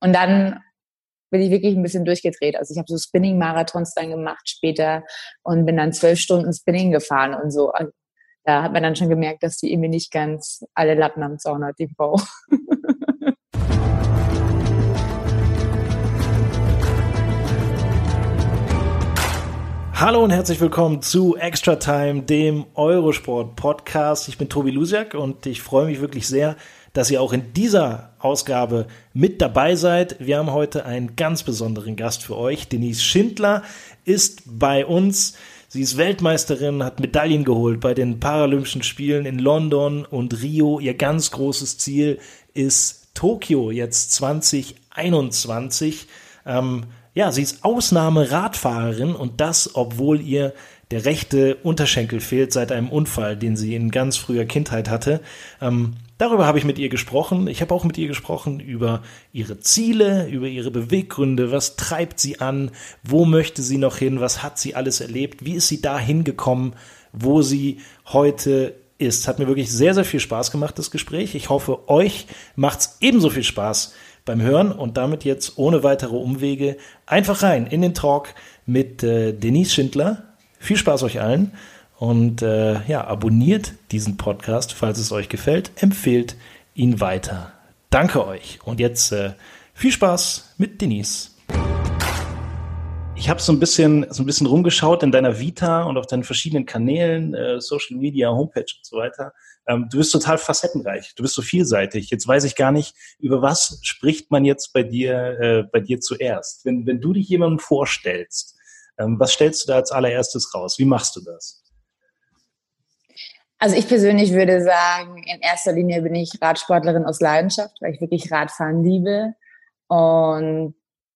Und dann bin ich wirklich ein bisschen durchgedreht. Also ich habe so Spinning-Marathons dann gemacht später und bin dann zwölf Stunden Spinning gefahren und so. Also da hat man dann schon gemerkt, dass die irgendwie nicht ganz alle Latten am Zaun hat, die Frau. Hallo und herzlich willkommen zu Extra Time, dem Eurosport Podcast. Ich bin Tobi Lusiak und ich freue mich wirklich sehr, dass ihr auch in dieser Ausgabe mit dabei seid. Wir haben heute einen ganz besonderen Gast für euch. Denise Schindler ist bei uns. Sie ist Weltmeisterin, hat Medaillen geholt bei den Paralympischen Spielen in London und Rio. Ihr ganz großes Ziel ist Tokio jetzt 2021. Ähm, ja, sie ist Ausnahmeradfahrerin und das, obwohl ihr der rechte Unterschenkel fehlt seit einem Unfall, den sie in ganz früher Kindheit hatte. Ähm, darüber habe ich mit ihr gesprochen. Ich habe auch mit ihr gesprochen über ihre Ziele, über ihre Beweggründe, was treibt sie an, wo möchte sie noch hin, was hat sie alles erlebt, wie ist sie da hingekommen, wo sie heute ist. Hat mir wirklich sehr, sehr viel Spaß gemacht, das Gespräch. Ich hoffe, euch macht es ebenso viel Spaß beim Hören und damit jetzt ohne weitere Umwege einfach rein in den Talk mit äh, Denise Schindler. Viel Spaß euch allen und äh, ja, abonniert diesen Podcast, falls es euch gefällt, empfehlt ihn weiter. Danke euch und jetzt äh, viel Spaß mit Denise. Ich habe so ein bisschen so ein bisschen rumgeschaut in deiner Vita und auf deinen verschiedenen Kanälen, äh, Social Media, Homepage und so weiter. Ähm, du bist total facettenreich, du bist so vielseitig. Jetzt weiß ich gar nicht, über was spricht man jetzt bei dir, äh, bei dir zuerst. Wenn, wenn du dich jemandem vorstellst, ähm, was stellst du da als allererstes raus? Wie machst du das? Also ich persönlich würde sagen, in erster Linie bin ich Radsportlerin aus Leidenschaft, weil ich wirklich Radfahren liebe und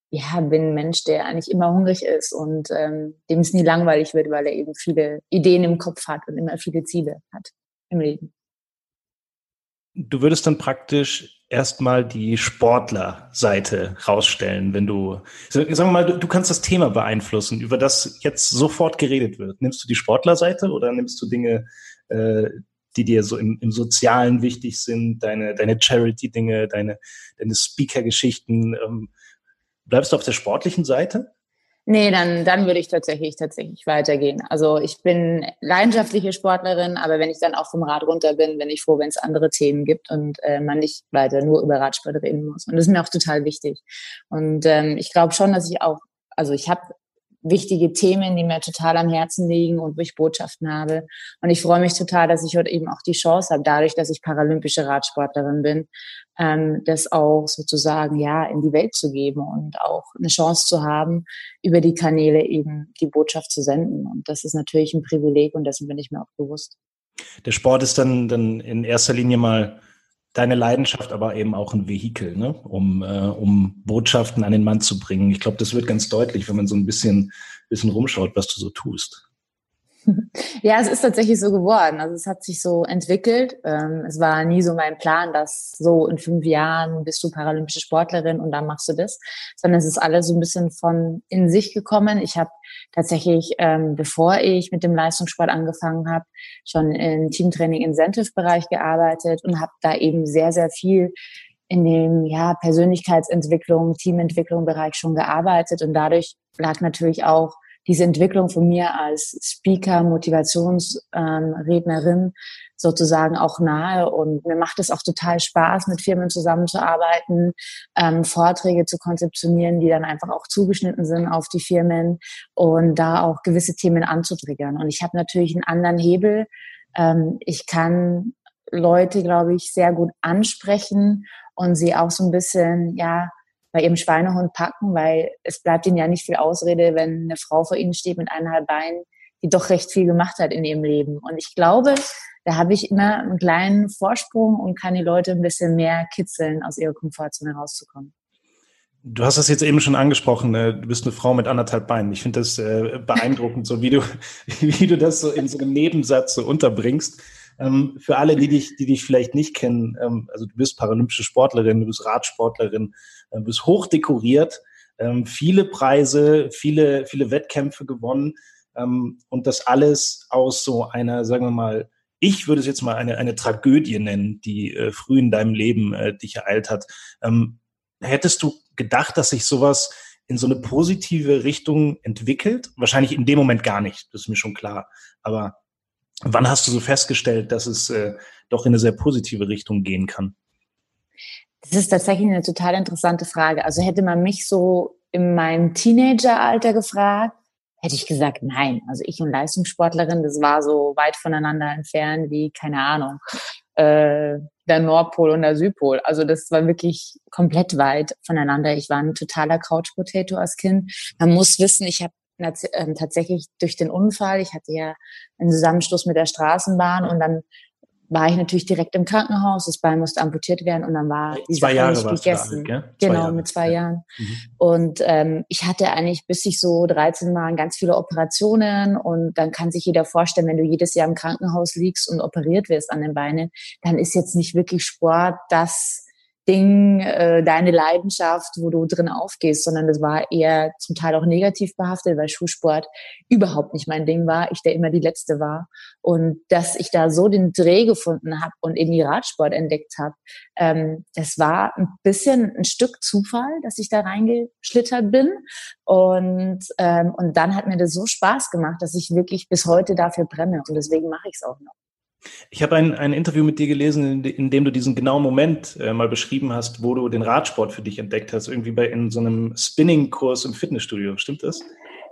ja, bin ein Mensch, der eigentlich immer hungrig ist und ähm, dem es nie langweilig wird, weil er eben viele Ideen im Kopf hat und immer viele Ziele hat im Leben. Du würdest dann praktisch erstmal die Sportlerseite rausstellen, wenn du, sagen wir mal, du, du, kannst das Thema beeinflussen, über das jetzt sofort geredet wird. Nimmst du die Sportlerseite oder nimmst du Dinge, äh, die dir so im, im Sozialen wichtig sind, deine, deine Charity-Dinge, deine, deine Speaker-Geschichten? Ähm, bleibst du auf der sportlichen Seite? Nee, dann, dann würde ich tatsächlich, tatsächlich weitergehen. Also ich bin leidenschaftliche Sportlerin, aber wenn ich dann auch vom Rad runter bin, bin ich froh, wenn es andere Themen gibt und äh, man nicht weiter nur über Radsport reden muss. Und das ist mir auch total wichtig. Und ähm, ich glaube schon, dass ich auch, also ich habe wichtige Themen, die mir total am Herzen liegen und wo ich Botschaften habe. Und ich freue mich total, dass ich heute eben auch die Chance habe, dadurch, dass ich paralympische Radsportlerin bin, ähm, das auch sozusagen ja in die Welt zu geben und auch eine Chance zu haben, über die Kanäle eben die Botschaft zu senden. Und das ist natürlich ein Privileg und dessen bin ich mir auch bewusst. Der Sport ist dann, dann in erster Linie mal deine Leidenschaft, aber eben auch ein Vehikel, ne? um, äh, um Botschaften an den Mann zu bringen. Ich glaube, das wird ganz deutlich, wenn man so ein bisschen, bisschen rumschaut, was du so tust. Ja, es ist tatsächlich so geworden. Also es hat sich so entwickelt. Ähm, es war nie so mein Plan, dass so in fünf Jahren bist du paralympische Sportlerin und dann machst du das, sondern es ist alles so ein bisschen von in sich gekommen. Ich habe tatsächlich, ähm, bevor ich mit dem Leistungssport angefangen habe, schon im Teamtraining Incentive-Bereich gearbeitet und habe da eben sehr, sehr viel in dem ja, Persönlichkeitsentwicklung, Teamentwicklung Bereich schon gearbeitet und dadurch lag natürlich auch diese Entwicklung von mir als Speaker, Motivationsrednerin ähm, sozusagen auch nahe. Und mir macht es auch total Spaß, mit Firmen zusammenzuarbeiten, ähm, Vorträge zu konzeptionieren, die dann einfach auch zugeschnitten sind auf die Firmen und da auch gewisse Themen anzutriggern. Und ich habe natürlich einen anderen Hebel. Ähm, ich kann Leute, glaube ich, sehr gut ansprechen und sie auch so ein bisschen, ja, bei ihrem Schweinehund packen, weil es bleibt ihnen ja nicht viel Ausrede, wenn eine Frau vor ihnen steht mit eineinhalb Beinen, die doch recht viel gemacht hat in ihrem Leben. Und ich glaube, da habe ich immer einen kleinen Vorsprung und kann die Leute ein bisschen mehr kitzeln, aus ihrer Komfortzone rauszukommen. Du hast das jetzt eben schon angesprochen, äh, du bist eine Frau mit anderthalb Beinen. Ich finde das äh, beeindruckend, so wie du, wie du das so in so einem Nebensatz so unterbringst. Ähm, für alle, die dich, die dich vielleicht nicht kennen, ähm, also du bist paralympische Sportlerin, du bist Radsportlerin, äh, bist hoch dekoriert, ähm, viele Preise, viele, viele Wettkämpfe gewonnen und das alles aus so einer, sagen wir mal, ich würde es jetzt mal eine, eine Tragödie nennen, die äh, früh in deinem Leben äh, dich ereilt hat. Ähm, hättest du gedacht, dass sich sowas in so eine positive Richtung entwickelt? Wahrscheinlich in dem Moment gar nicht, das ist mir schon klar. Aber wann hast du so festgestellt, dass es äh, doch in eine sehr positive Richtung gehen kann? Das ist tatsächlich eine total interessante Frage. Also hätte man mich so in meinem Teenageralter gefragt, hätte ich gesagt, nein. Also ich und Leistungssportlerin, das war so weit voneinander entfernt wie, keine Ahnung, äh, der Nordpol und der Südpol. Also das war wirklich komplett weit voneinander. Ich war ein totaler Couch-Potato als Kind. Man muss wissen, ich habe ähm, tatsächlich durch den Unfall, ich hatte ja einen Zusammenstoß mit der Straßenbahn und dann war ich natürlich direkt im Krankenhaus, das Bein musste amputiert werden und dann war die zwei Sache Jahre nicht gegessen. Alt, genau, Jahre. mit zwei Jahren. Mhm. Und ähm, ich hatte eigentlich, bis ich so 13 war, ganz viele Operationen und dann kann sich jeder vorstellen, wenn du jedes Jahr im Krankenhaus liegst und operiert wirst an den Beinen, dann ist jetzt nicht wirklich Sport das, Ding, äh, deine Leidenschaft, wo du drin aufgehst, sondern das war eher zum Teil auch negativ behaftet, weil Schulsport überhaupt nicht mein Ding war, ich der immer die Letzte war. Und dass ich da so den Dreh gefunden habe und in die Radsport entdeckt habe, ähm, das war ein bisschen ein Stück Zufall, dass ich da reingeschlittert bin. Und, ähm, und dann hat mir das so Spaß gemacht, dass ich wirklich bis heute dafür brenne. Und deswegen mache ich es auch noch. Ich habe ein, ein Interview mit dir gelesen, in, in dem du diesen genauen Moment äh, mal beschrieben hast, wo du den Radsport für dich entdeckt hast, irgendwie bei in so einem Spinning-Kurs im Fitnessstudio. Stimmt das?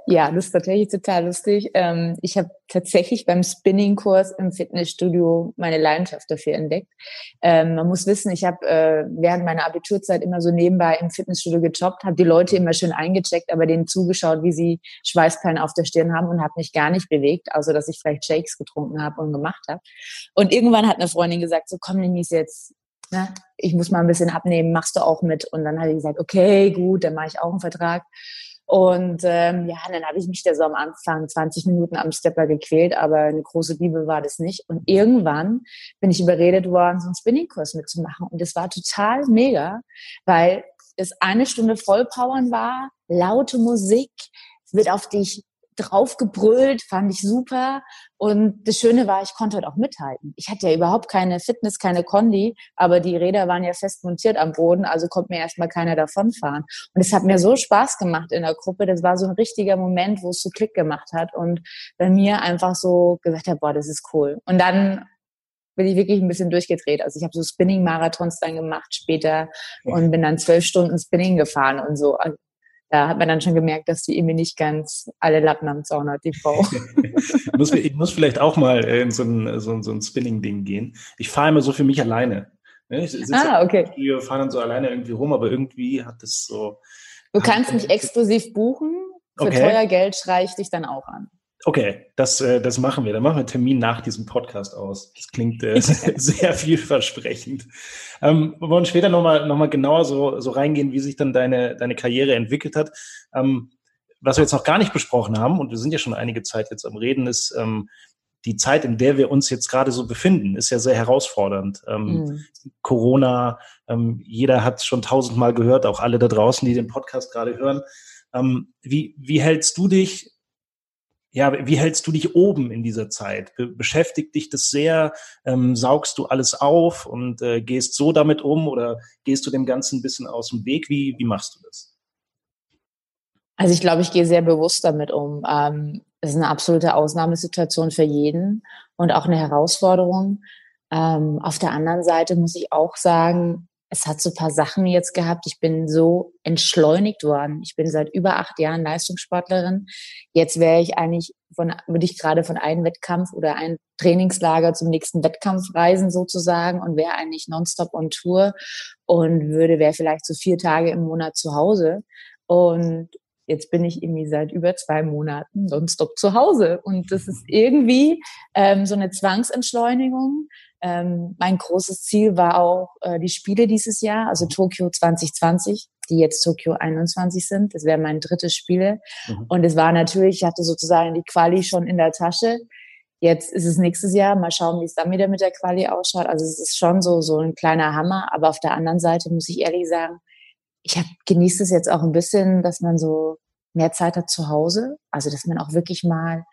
Ja, das ist tatsächlich total lustig. Ähm, ich habe tatsächlich beim Spinning-Kurs im Fitnessstudio meine Leidenschaft dafür entdeckt. Ähm, man muss wissen, ich habe äh, während meiner Abiturzeit immer so nebenbei im Fitnessstudio gejobbt, habe die Leute immer schön eingecheckt, aber denen zugeschaut, wie sie Schweißperlen auf der Stirn haben und habe mich gar nicht bewegt, also dass ich vielleicht Shakes getrunken habe und gemacht habe. Und irgendwann hat eine Freundin gesagt, so komm, Denise, jetzt Ne? ich muss mal ein bisschen abnehmen, machst du auch mit? Und dann habe ich gesagt, okay, gut, dann mache ich auch einen Vertrag. Und ähm, ja, dann habe ich mich da so am Anfang 20 Minuten am Stepper gequält, aber eine große Liebe war das nicht. Und irgendwann bin ich überredet worden, so einen Spinningkurs mitzumachen. Und das war total mega, weil es eine Stunde Vollpowern war, laute Musik, wird auf dich draufgebrüllt, fand ich super. Und das Schöne war, ich konnte halt auch mithalten. Ich hatte ja überhaupt keine Fitness, keine Kondi, aber die Räder waren ja fest montiert am Boden, also konnte mir erstmal keiner davonfahren. Und es hat mir so Spaß gemacht in der Gruppe. Das war so ein richtiger Moment, wo es so Klick gemacht hat und bei mir einfach so gesagt hat, boah, das ist cool. Und dann bin ich wirklich ein bisschen durchgedreht. Also ich habe so Spinning-Marathons dann gemacht später und bin dann zwölf Stunden Spinning gefahren und so. Da hat man dann schon gemerkt, dass die irgendwie nicht ganz alle Lappen am Zaun hat, die Frau. ich, muss, ich muss vielleicht auch mal in so ein, so ein, so ein Spinning-Ding gehen. Ich fahre immer so für mich alleine. Ne, ich sitze ah, okay. Wir fahren dann so alleine irgendwie rum, aber irgendwie hat es so. Du kannst mich exklusiv buchen. Für okay. teuer Geld schreie ich dich dann auch an. Okay, das, äh, das machen wir. Dann machen wir einen Termin nach diesem Podcast aus. Das klingt äh, sehr vielversprechend. Ähm, wir wollen später nochmal noch mal genauer so, so reingehen, wie sich dann deine, deine Karriere entwickelt hat. Ähm, was wir jetzt noch gar nicht besprochen haben, und wir sind ja schon einige Zeit jetzt am Reden, ist ähm, die Zeit, in der wir uns jetzt gerade so befinden, ist ja sehr herausfordernd. Ähm, mhm. Corona, ähm, jeder hat schon tausendmal gehört, auch alle da draußen, die den Podcast gerade hören. Ähm, wie, wie hältst du dich ja, wie hältst du dich oben in dieser Zeit? Be beschäftigt dich das sehr? Ähm, saugst du alles auf und äh, gehst so damit um oder gehst du dem Ganzen ein bisschen aus dem Weg? Wie, wie machst du das? Also ich glaube, ich gehe sehr bewusst damit um. Ähm, es ist eine absolute Ausnahmesituation für jeden und auch eine Herausforderung. Ähm, auf der anderen Seite muss ich auch sagen, es hat so ein paar Sachen jetzt gehabt. Ich bin so entschleunigt worden. Ich bin seit über acht Jahren Leistungssportlerin. Jetzt wäre ich eigentlich von, würde ich gerade von einem Wettkampf oder ein Trainingslager zum nächsten Wettkampf reisen sozusagen und wäre eigentlich nonstop on Tour und würde, wäre vielleicht so vier Tage im Monat zu Hause. Und jetzt bin ich irgendwie seit über zwei Monaten nonstop zu Hause. Und das ist irgendwie ähm, so eine Zwangsentschleunigung. Ähm, mein großes Ziel war auch äh, die Spiele dieses Jahr, also Tokio 2020, die jetzt Tokio 21 sind. Das wäre mein drittes Spiel. Mhm. Und es war natürlich, ich hatte sozusagen die Quali schon in der Tasche. Jetzt ist es nächstes Jahr. Mal schauen, wie es dann wieder mit der Quali ausschaut. Also es ist schon so, so ein kleiner Hammer. Aber auf der anderen Seite muss ich ehrlich sagen, ich hab, genieße es jetzt auch ein bisschen, dass man so mehr Zeit hat zu Hause. Also, dass man auch wirklich mal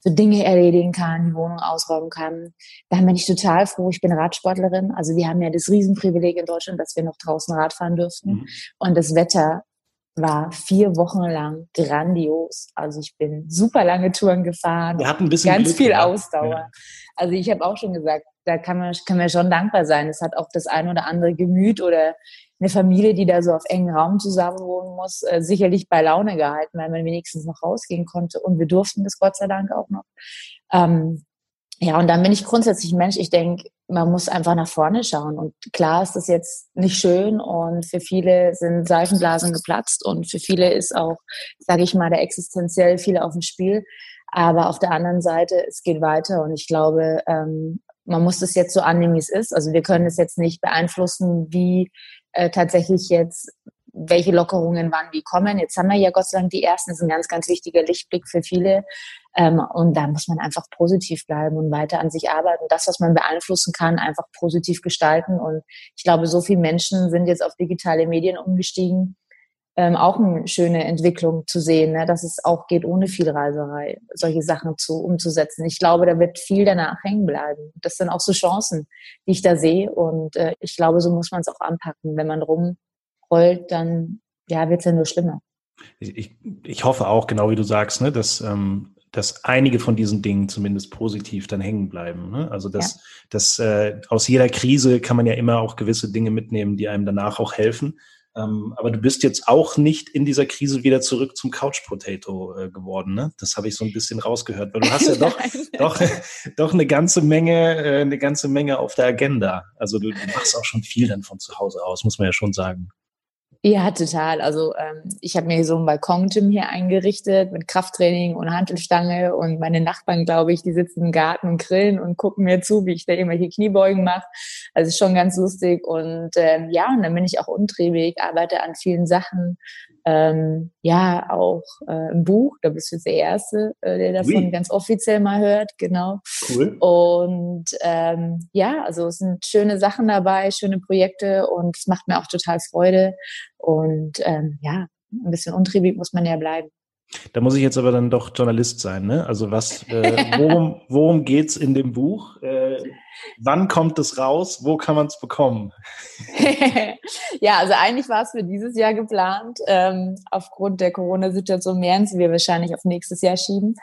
so Dinge erledigen kann, die Wohnung ausräumen kann. Da bin ich total froh. Ich bin Radsportlerin. Also wir haben ja das Riesenprivileg in Deutschland, dass wir noch draußen Radfahren dürfen. Mhm. Und das Wetter war vier Wochen lang grandios. Also ich bin super lange Touren gefahren. Wir hatten ein bisschen ganz Glück, viel Ausdauer. Ja. Also ich habe auch schon gesagt, da kann man, kann man schon dankbar sein. Es hat auch das ein oder andere Gemüt oder eine Familie, die da so auf engen Raum zusammenwohnen muss, äh, sicherlich bei Laune gehalten, weil man wenigstens noch rausgehen konnte. Und wir durften das Gott sei Dank auch noch. Ähm, ja, und dann bin ich grundsätzlich Mensch. Ich denke, man muss einfach nach vorne schauen. Und klar ist das jetzt nicht schön und für viele sind Seifenblasen geplatzt und für viele ist auch, sage ich mal, der existenziell viele auf dem Spiel. Aber auf der anderen Seite, es geht weiter und ich glaube, ähm, man muss das jetzt so annehmen, wie es ist. Also wir können es jetzt nicht beeinflussen, wie äh, tatsächlich jetzt welche Lockerungen wann wie kommen. Jetzt haben wir ja Gott sei Dank die ersten. Das ist ein ganz, ganz wichtiger Lichtblick für viele. Ähm, und da muss man einfach positiv bleiben und weiter an sich arbeiten. Das, was man beeinflussen kann, einfach positiv gestalten. Und ich glaube, so viele Menschen sind jetzt auf digitale Medien umgestiegen. Ähm, auch eine schöne Entwicklung zu sehen, ne? dass es auch geht ohne viel Reiserei, solche Sachen zu umzusetzen. Ich glaube, da wird viel danach hängen bleiben. Das sind auch so Chancen, die ich da sehe. Und äh, ich glaube, so muss man es auch anpacken. Wenn man rumrollt, dann ja, wird es ja nur schlimmer. Ich, ich hoffe auch, genau wie du sagst, ne, dass ähm, dass einige von diesen Dingen zumindest positiv dann hängen bleiben. Ne? Also dass, ja. dass äh, aus jeder Krise kann man ja immer auch gewisse Dinge mitnehmen, die einem danach auch helfen. Ähm, aber du bist jetzt auch nicht in dieser Krise wieder zurück zum Couch Potato äh, geworden. Ne? Das habe ich so ein bisschen rausgehört, weil du hast ja doch, doch, doch eine ganze Menge, äh, eine ganze Menge auf der Agenda. Also du, du machst auch schon viel dann von zu Hause aus, muss man ja schon sagen. Ja, total. Also ähm, ich habe mir so ein Balkon-Gym hier eingerichtet mit Krafttraining und Hantelstange und meine Nachbarn, glaube ich, die sitzen im Garten und grillen und gucken mir zu, wie ich da irgendwelche Kniebeugen mache. Also ist schon ganz lustig und ähm, ja, und dann bin ich auch untriebig, arbeite an vielen Sachen, ähm, ja auch äh, ein Buch, da bist du jetzt der Erste, äh, der davon oui. ganz offiziell mal hört, genau. Cool. Und ähm, ja, also es sind schöne Sachen dabei, schöne Projekte und es macht mir auch total Freude. Und ähm, ja, ein bisschen untriebig muss man ja bleiben. Da muss ich jetzt aber dann doch Journalist sein, ne? Also was, äh, worum, worum geht's in dem Buch? Äh, wann kommt es raus? Wo kann man es bekommen? ja, also eigentlich war es für dieses Jahr geplant. Ähm, aufgrund der Corona-Situation werden wir wahrscheinlich auf nächstes Jahr schieben.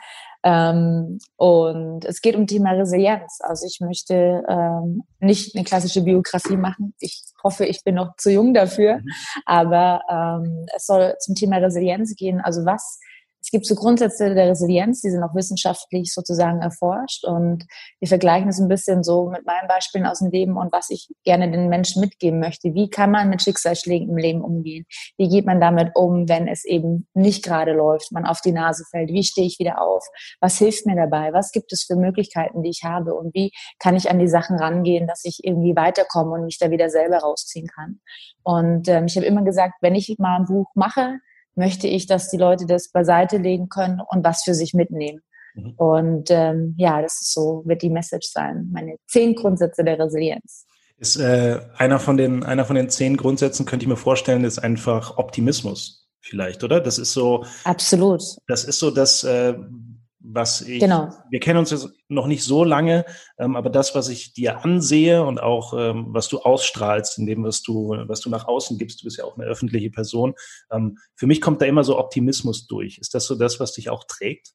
Ähm, und es geht um Thema Resilienz. Also ich möchte ähm, nicht eine klassische Biografie machen. Ich hoffe, ich bin noch zu jung dafür. Mhm. Aber ähm, es soll zum Thema Resilienz gehen. Also was gibt so Grundsätze der Resilienz, die sind auch wissenschaftlich sozusagen erforscht und wir vergleichen es ein bisschen so mit meinen Beispielen aus dem Leben und was ich gerne den Menschen mitgeben möchte. Wie kann man mit Schicksalsschlägen im Leben umgehen? Wie geht man damit um, wenn es eben nicht gerade läuft, man auf die Nase fällt? Wie stehe ich wieder auf? Was hilft mir dabei? Was gibt es für Möglichkeiten, die ich habe? Und wie kann ich an die Sachen rangehen, dass ich irgendwie weiterkomme und mich da wieder selber rausziehen kann? Und ähm, ich habe immer gesagt, wenn ich mal ein Buch mache, möchte ich, dass die Leute das beiseite legen können und was für sich mitnehmen. Mhm. Und ähm, ja, das ist so, wird die Message sein. Meine zehn Grundsätze der Resilienz. Ist äh, einer von den einer von den zehn Grundsätzen könnte ich mir vorstellen, ist einfach Optimismus vielleicht, oder? Das ist so. Absolut. Das ist so das, äh, was ich, genau. wir kennen uns jetzt noch nicht so lange, ähm, aber das, was ich dir ansehe und auch ähm, was du ausstrahlst, in dem, was du, was du nach außen gibst, du bist ja auch eine öffentliche Person, ähm, für mich kommt da immer so Optimismus durch. Ist das so das, was dich auch trägt?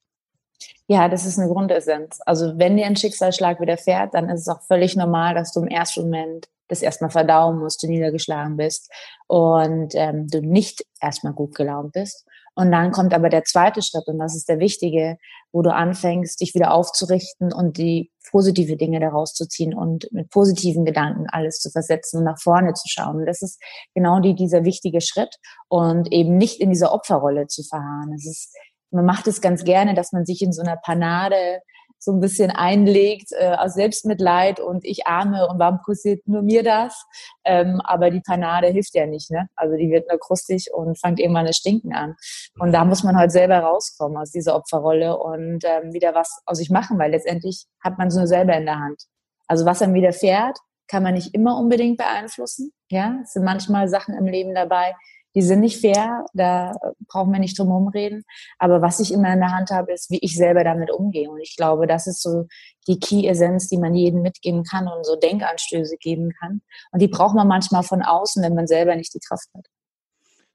Ja, das ist eine Grundessenz. Also wenn dir ein Schicksalsschlag widerfährt, dann ist es auch völlig normal, dass du im ersten Moment das erstmal verdauen musst, du niedergeschlagen bist und ähm, du nicht erstmal gut gelaunt bist. Und dann kommt aber der zweite Schritt und das ist der wichtige, wo du anfängst, dich wieder aufzurichten und die positive Dinge daraus zu ziehen und mit positiven Gedanken alles zu versetzen und nach vorne zu schauen. Und das ist genau die, dieser wichtige Schritt und eben nicht in dieser Opferrolle zu verharren. Es ist, man macht es ganz gerne, dass man sich in so einer Panade so ein bisschen einlegt äh, aus Selbstmitleid und ich arme und warum passiert nur mir das? Ähm, aber die Panade hilft ja nicht, ne? Also die wird nur krustig und fängt irgendwann das Stinken an. Und da muss man halt selber rauskommen aus dieser Opferrolle und ähm, wieder was aus sich machen, weil letztendlich hat man es nur selber in der Hand. Also was einem widerfährt, kann man nicht immer unbedingt beeinflussen. Ja, es sind manchmal Sachen im Leben dabei, die sind nicht fair, da brauchen wir nicht drum herum reden. Aber was ich immer in der Hand habe, ist, wie ich selber damit umgehe. Und ich glaube, das ist so die Key-Essenz, die man jedem mitgeben kann und so Denkanstöße geben kann. Und die braucht man manchmal von außen, wenn man selber nicht die Kraft hat.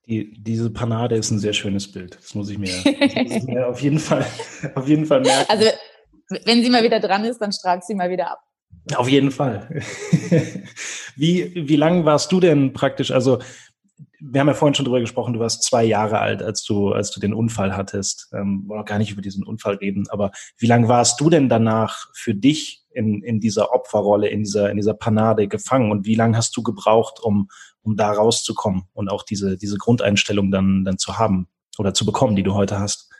Die, diese Panade ist ein sehr schönes Bild. Das muss ich mir, muss ich mir auf, jeden Fall, auf jeden Fall merken. Also, wenn sie mal wieder dran ist, dann strahlt sie mal wieder ab. Auf jeden Fall. wie, wie lang warst du denn praktisch? Also wir haben ja vorhin schon drüber gesprochen, du warst zwei Jahre alt, als du, als du den Unfall hattest. Ähm, wollen auch gar nicht über diesen Unfall reden, aber wie lange warst du denn danach für dich in, in dieser Opferrolle, in dieser, in dieser Panade gefangen und wie lange hast du gebraucht, um, um da rauszukommen und auch diese, diese Grundeinstellung dann, dann zu haben oder zu bekommen, die du heute hast?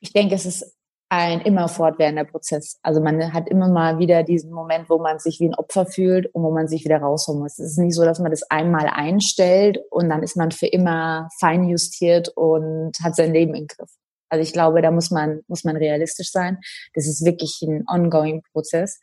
Ich denke, es ist ein immer fortwährender Prozess. Also man hat immer mal wieder diesen Moment, wo man sich wie ein Opfer fühlt und wo man sich wieder rausholen muss. Es ist nicht so, dass man das einmal einstellt und dann ist man für immer feinjustiert und hat sein Leben im Griff. Also ich glaube, da muss man, muss man realistisch sein. Das ist wirklich ein ongoing Prozess.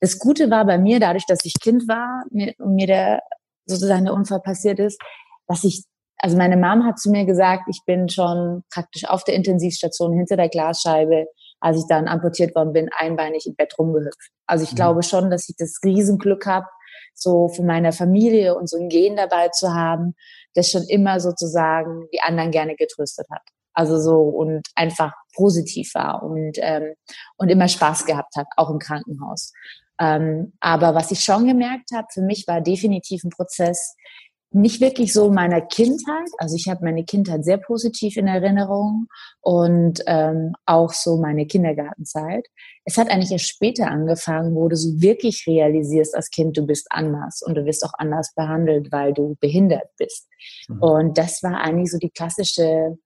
Das Gute war bei mir, dadurch, dass ich Kind war und mir der sozusagen der Unfall passiert ist, dass ich also meine Mom hat zu mir gesagt, ich bin schon praktisch auf der Intensivstation hinter der Glasscheibe als ich dann amputiert worden bin, einbeinig im Bett rumgehüpft. Also ich mhm. glaube schon, dass ich das Riesenglück habe, so von meiner Familie und so ein Gen dabei zu haben, das schon immer sozusagen die anderen gerne getröstet hat. Also so und einfach positiv war und, ähm, und immer Spaß gehabt hat, auch im Krankenhaus. Ähm, aber was ich schon gemerkt habe, für mich war definitiv ein Prozess, nicht wirklich so meiner Kindheit. Also ich habe meine Kindheit sehr positiv in Erinnerung und ähm, auch so meine Kindergartenzeit. Es hat eigentlich erst später angefangen, wo du so wirklich realisierst als Kind, du bist anders und du wirst auch anders behandelt, weil du behindert bist. Mhm. Und das war eigentlich so die klassische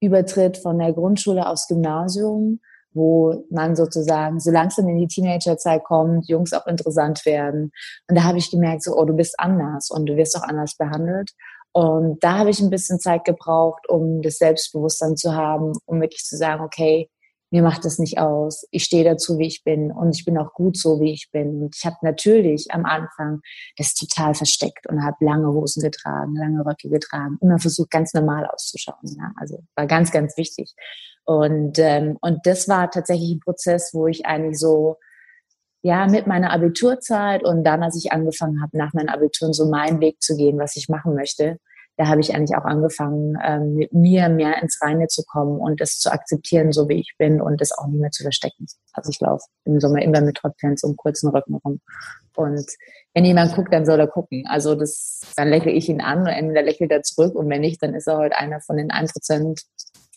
Übertritt von der Grundschule aufs Gymnasium wo man sozusagen so langsam in die Teenagerzeit kommt, Jungs auch interessant werden. Und da habe ich gemerkt, so, oh, du bist anders und du wirst auch anders behandelt. Und da habe ich ein bisschen Zeit gebraucht, um das Selbstbewusstsein zu haben, um wirklich zu sagen, okay, mir macht das nicht aus. Ich stehe dazu, wie ich bin und ich bin auch gut so, wie ich bin. Und ich habe natürlich am Anfang das total versteckt und habe lange Hosen getragen, lange Röcke getragen, immer versucht, ganz normal auszuschauen. Ja? Also war ganz, ganz wichtig. Und, ähm, und das war tatsächlich ein Prozess, wo ich eigentlich so, ja, mit meiner Abiturzeit und dann, als ich angefangen habe, nach meinem Abitur so meinen Weg zu gehen, was ich machen möchte, da habe ich eigentlich auch angefangen, ähm, mit mir mehr ins Reine zu kommen und das zu akzeptieren, so wie ich bin und das auch nicht mehr zu verstecken. Also ich laufe im Sommer immer mit Hotpants und kurzen Rücken rum. Und wenn jemand guckt, dann soll er gucken. Also das, dann lächle ich ihn an und entweder lächelt er zurück und wenn nicht, dann ist er heute einer von den 1%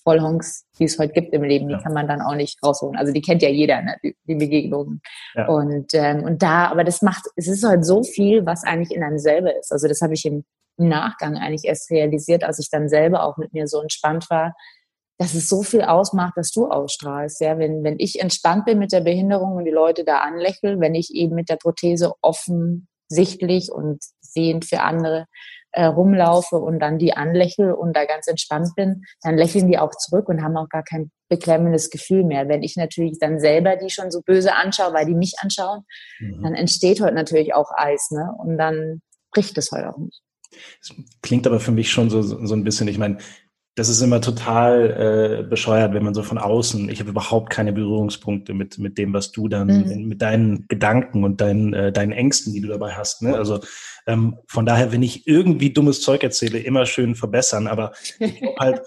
Vollhonks, die es heute gibt im Leben, ja. die kann man dann auch nicht rausholen. Also die kennt ja jeder, ne, die, die Begegnungen. Ja. Und, ähm, und da, aber das macht, es ist halt so viel, was eigentlich in einem selber ist. Also das habe ich im, im Nachgang eigentlich erst realisiert, als ich dann selber auch mit mir so entspannt war, dass es so viel ausmacht, dass du ausstrahlst. Ja, wenn, wenn ich entspannt bin mit der Behinderung und die Leute da anlächeln, wenn ich eben mit der Prothese offen, sichtlich und sehend für andere äh, rumlaufe und dann die anlächle und da ganz entspannt bin, dann lächeln die auch zurück und haben auch gar kein beklemmendes Gefühl mehr. Wenn ich natürlich dann selber die schon so böse anschaue, weil die mich anschauen, mhm. dann entsteht heute natürlich auch Eis, ne? Und dann bricht es heute auch nicht. Das klingt aber für mich schon so, so ein bisschen, ich meine, das ist immer total äh, bescheuert, wenn man so von außen, ich habe überhaupt keine Berührungspunkte mit, mit dem, was du dann, mhm. mit deinen Gedanken und deinen, äh, deinen Ängsten, die du dabei hast. Ne? Also ähm, von daher, wenn ich irgendwie dummes Zeug erzähle, immer schön verbessern, aber ich glaube halt,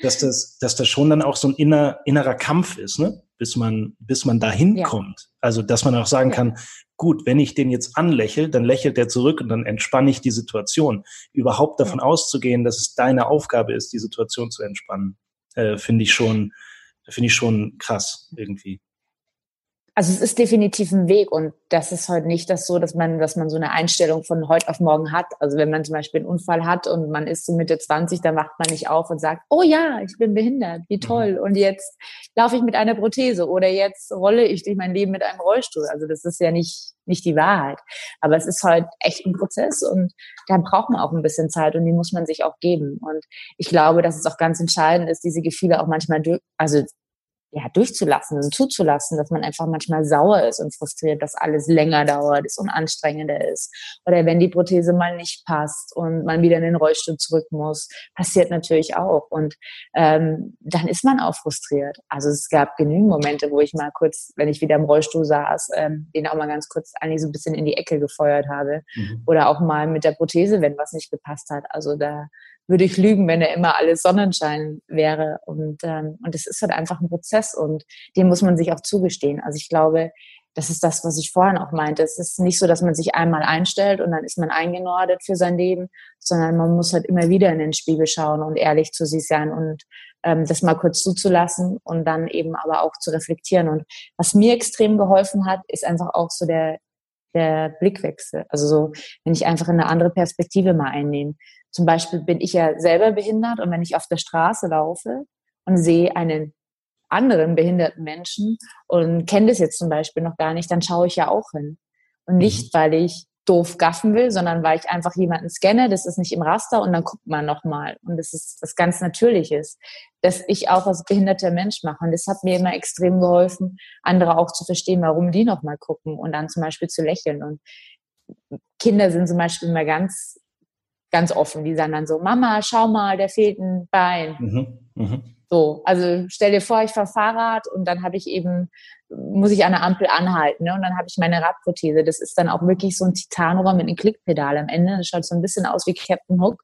dass das, dass das schon dann auch so ein inner, innerer Kampf ist, ne? Bis man, bis man dahin ja. kommt. Also, dass man auch sagen ja. kann, gut, wenn ich den jetzt anlächle, dann lächelt der zurück und dann entspanne ich die Situation. Überhaupt davon ja. auszugehen, dass es deine Aufgabe ist, die Situation zu entspannen, äh, finde ich schon, finde ich schon krass irgendwie. Also es ist definitiv ein Weg und das ist heute nicht das so, dass man, dass man so eine Einstellung von heute auf morgen hat. Also wenn man zum Beispiel einen Unfall hat und man ist so Mitte 20, dann wacht man nicht auf und sagt, oh ja, ich bin behindert, wie toll. Mhm. Und jetzt laufe ich mit einer Prothese oder jetzt rolle ich durch mein Leben mit einem Rollstuhl. Also das ist ja nicht, nicht die Wahrheit. Aber es ist halt echt ein Prozess und da braucht man auch ein bisschen Zeit und die muss man sich auch geben. Und ich glaube, dass es auch ganz entscheidend ist, diese Gefühle auch manchmal, also ja, durchzulassen und zuzulassen, dass man einfach manchmal sauer ist und frustriert, dass alles länger dauert ist und anstrengender ist. Oder wenn die Prothese mal nicht passt und man wieder in den Rollstuhl zurück muss, passiert natürlich auch. Und ähm, dann ist man auch frustriert. Also es gab genügend Momente, wo ich mal kurz, wenn ich wieder im Rollstuhl saß, ähm, den auch mal ganz kurz eigentlich so ein bisschen in die Ecke gefeuert habe. Mhm. Oder auch mal mit der Prothese, wenn was nicht gepasst hat. Also da würde ich lügen, wenn er immer alles Sonnenschein wäre. Und, ähm, und es ist halt einfach ein Prozess und den muss man sich auch zugestehen. Also ich glaube, das ist das, was ich vorhin auch meinte. Es ist nicht so, dass man sich einmal einstellt und dann ist man eingenordet für sein Leben, sondern man muss halt immer wieder in den Spiegel schauen und ehrlich zu sich sein und ähm, das mal kurz zuzulassen und dann eben aber auch zu reflektieren. Und was mir extrem geholfen hat, ist einfach auch so der, der Blickwechsel. Also so, wenn ich einfach eine andere Perspektive mal einnehme. Zum Beispiel bin ich ja selber behindert und wenn ich auf der Straße laufe und sehe einen anderen behinderten Menschen und kenne das jetzt zum Beispiel noch gar nicht, dann schaue ich ja auch hin. Und nicht, mhm. weil ich doof gaffen will, sondern weil ich einfach jemanden scanne, das ist nicht im Raster und dann guckt man nochmal. Und das ist was ganz Natürliches, dass ich auch als behinderter Mensch mache. Und das hat mir immer extrem geholfen, andere auch zu verstehen, warum die nochmal gucken und dann zum Beispiel zu lächeln. Und Kinder sind zum Beispiel immer ganz ganz offen. Die sagen dann so, Mama, schau mal, der fehlt ein Bein. Mhm. Mhm. So, also stell dir vor, ich fahre Fahrrad und dann habe ich eben, muss ich an der Ampel anhalten ne? und dann habe ich meine Radprothese. Das ist dann auch wirklich so ein Titanrohr mit einem Klickpedal am Ende. Das schaut so ein bisschen aus wie Captain Hook.